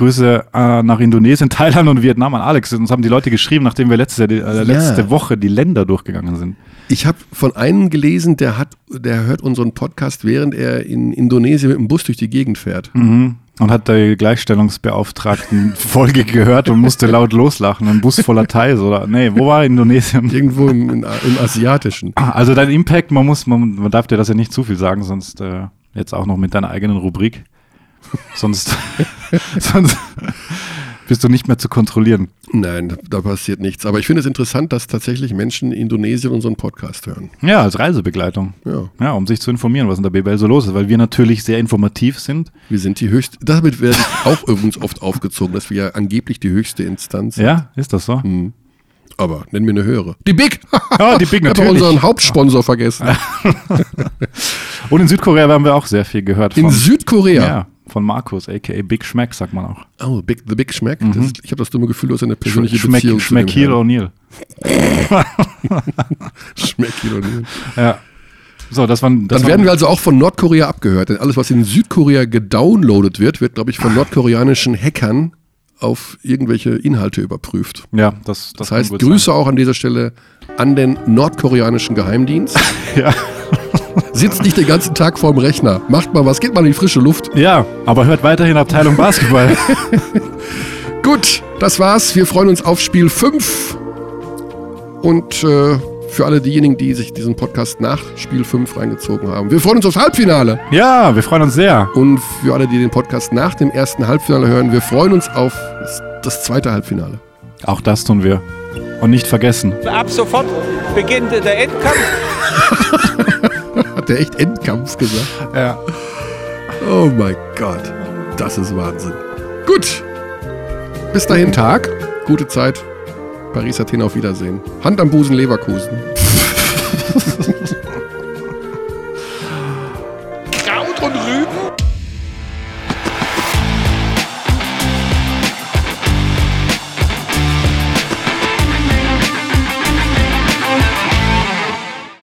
Grüße äh, nach Indonesien, Thailand und Vietnam an Alex. Uns haben die Leute geschrieben, nachdem wir Jahr, die, äh, letzte Woche die Länder durchgegangen sind. Ich habe von einem gelesen, der hat, der hört unseren Podcast, während er in Indonesien mit dem Bus durch die Gegend fährt. Mhm. Und hat die Gleichstellungsbeauftragten Folge gehört und musste laut loslachen. Ein Bus voller Thais oder. Nee, wo war Indonesien? Irgendwo im, im Asiatischen. Also dein Impact, man muss, man, man darf dir das ja nicht zu viel sagen, sonst äh, jetzt auch noch mit deiner eigenen Rubrik. Sonst, sonst bist du nicht mehr zu kontrollieren. Nein, da, passiert nichts. Aber ich finde es interessant, dass tatsächlich Menschen in Indonesien unseren Podcast hören. Ja, als Reisebegleitung. Ja, Ja, um sich zu informieren, was in der BBL so los ist, weil wir natürlich sehr informativ sind. wir sind die höchste. Damit werde ich auch übrigens oft aufgezogen, dass wir ja angeblich die höchste Instanz sind. Ja, ist das so? Aber nennen wir eine höhere. Die Big! Ja, die Big Ich habe natürlich. unseren Hauptsponsor vergessen. Und in Südkorea haben wir auch sehr viel gehört. In von, Südkorea. Ja, von Markus, a.k.a. Big Schmeck, sagt man auch. Oh, Big, The Big Schmeck. Das ist, ich habe das dumme Gefühl, du hast eine persönliche Mhm. Schmeck, Beziehung Schmeck zu Heel O'Neill. Schmeck O'Neill. Ja. So, das waren. Das Dann werden wir also auch von Nordkorea abgehört. Denn alles, was in Südkorea gedownloadet wird, wird, glaube ich, von nordkoreanischen Hackern auf irgendwelche Inhalte überprüft. Ja, das, das, Das heißt, Grüße auch an dieser Stelle an den nordkoreanischen Geheimdienst. Sein. Ja. Sitzt nicht den ganzen Tag vorm Rechner. Macht mal was, geht mal in die frische Luft. ja, aber hört weiterhin Abteilung Basketball. Gut, das war's. Wir freuen uns auf Spiel 5 Und äh, für alle diejenigen, die sich diesen Podcast nach Spiel 5 reingezogen haben. Wir freuen uns aufs Halbfinale. Ja, wir freuen uns sehr. Und für alle, die den Podcast nach dem ersten Halbfinale hören, wir freuen uns auf das, das zweite Halbfinale. Auch das tun wir. Und nicht vergessen. Ab sofort beginnt der Endkampf. Hat der echt Endkampf gesagt? Ja. Oh mein Gott. Das ist Wahnsinn. Gut. Bis dahin. Tag. Gute Zeit. Paris, Athen auf Wiedersehen. Hand am Busen, Leverkusen.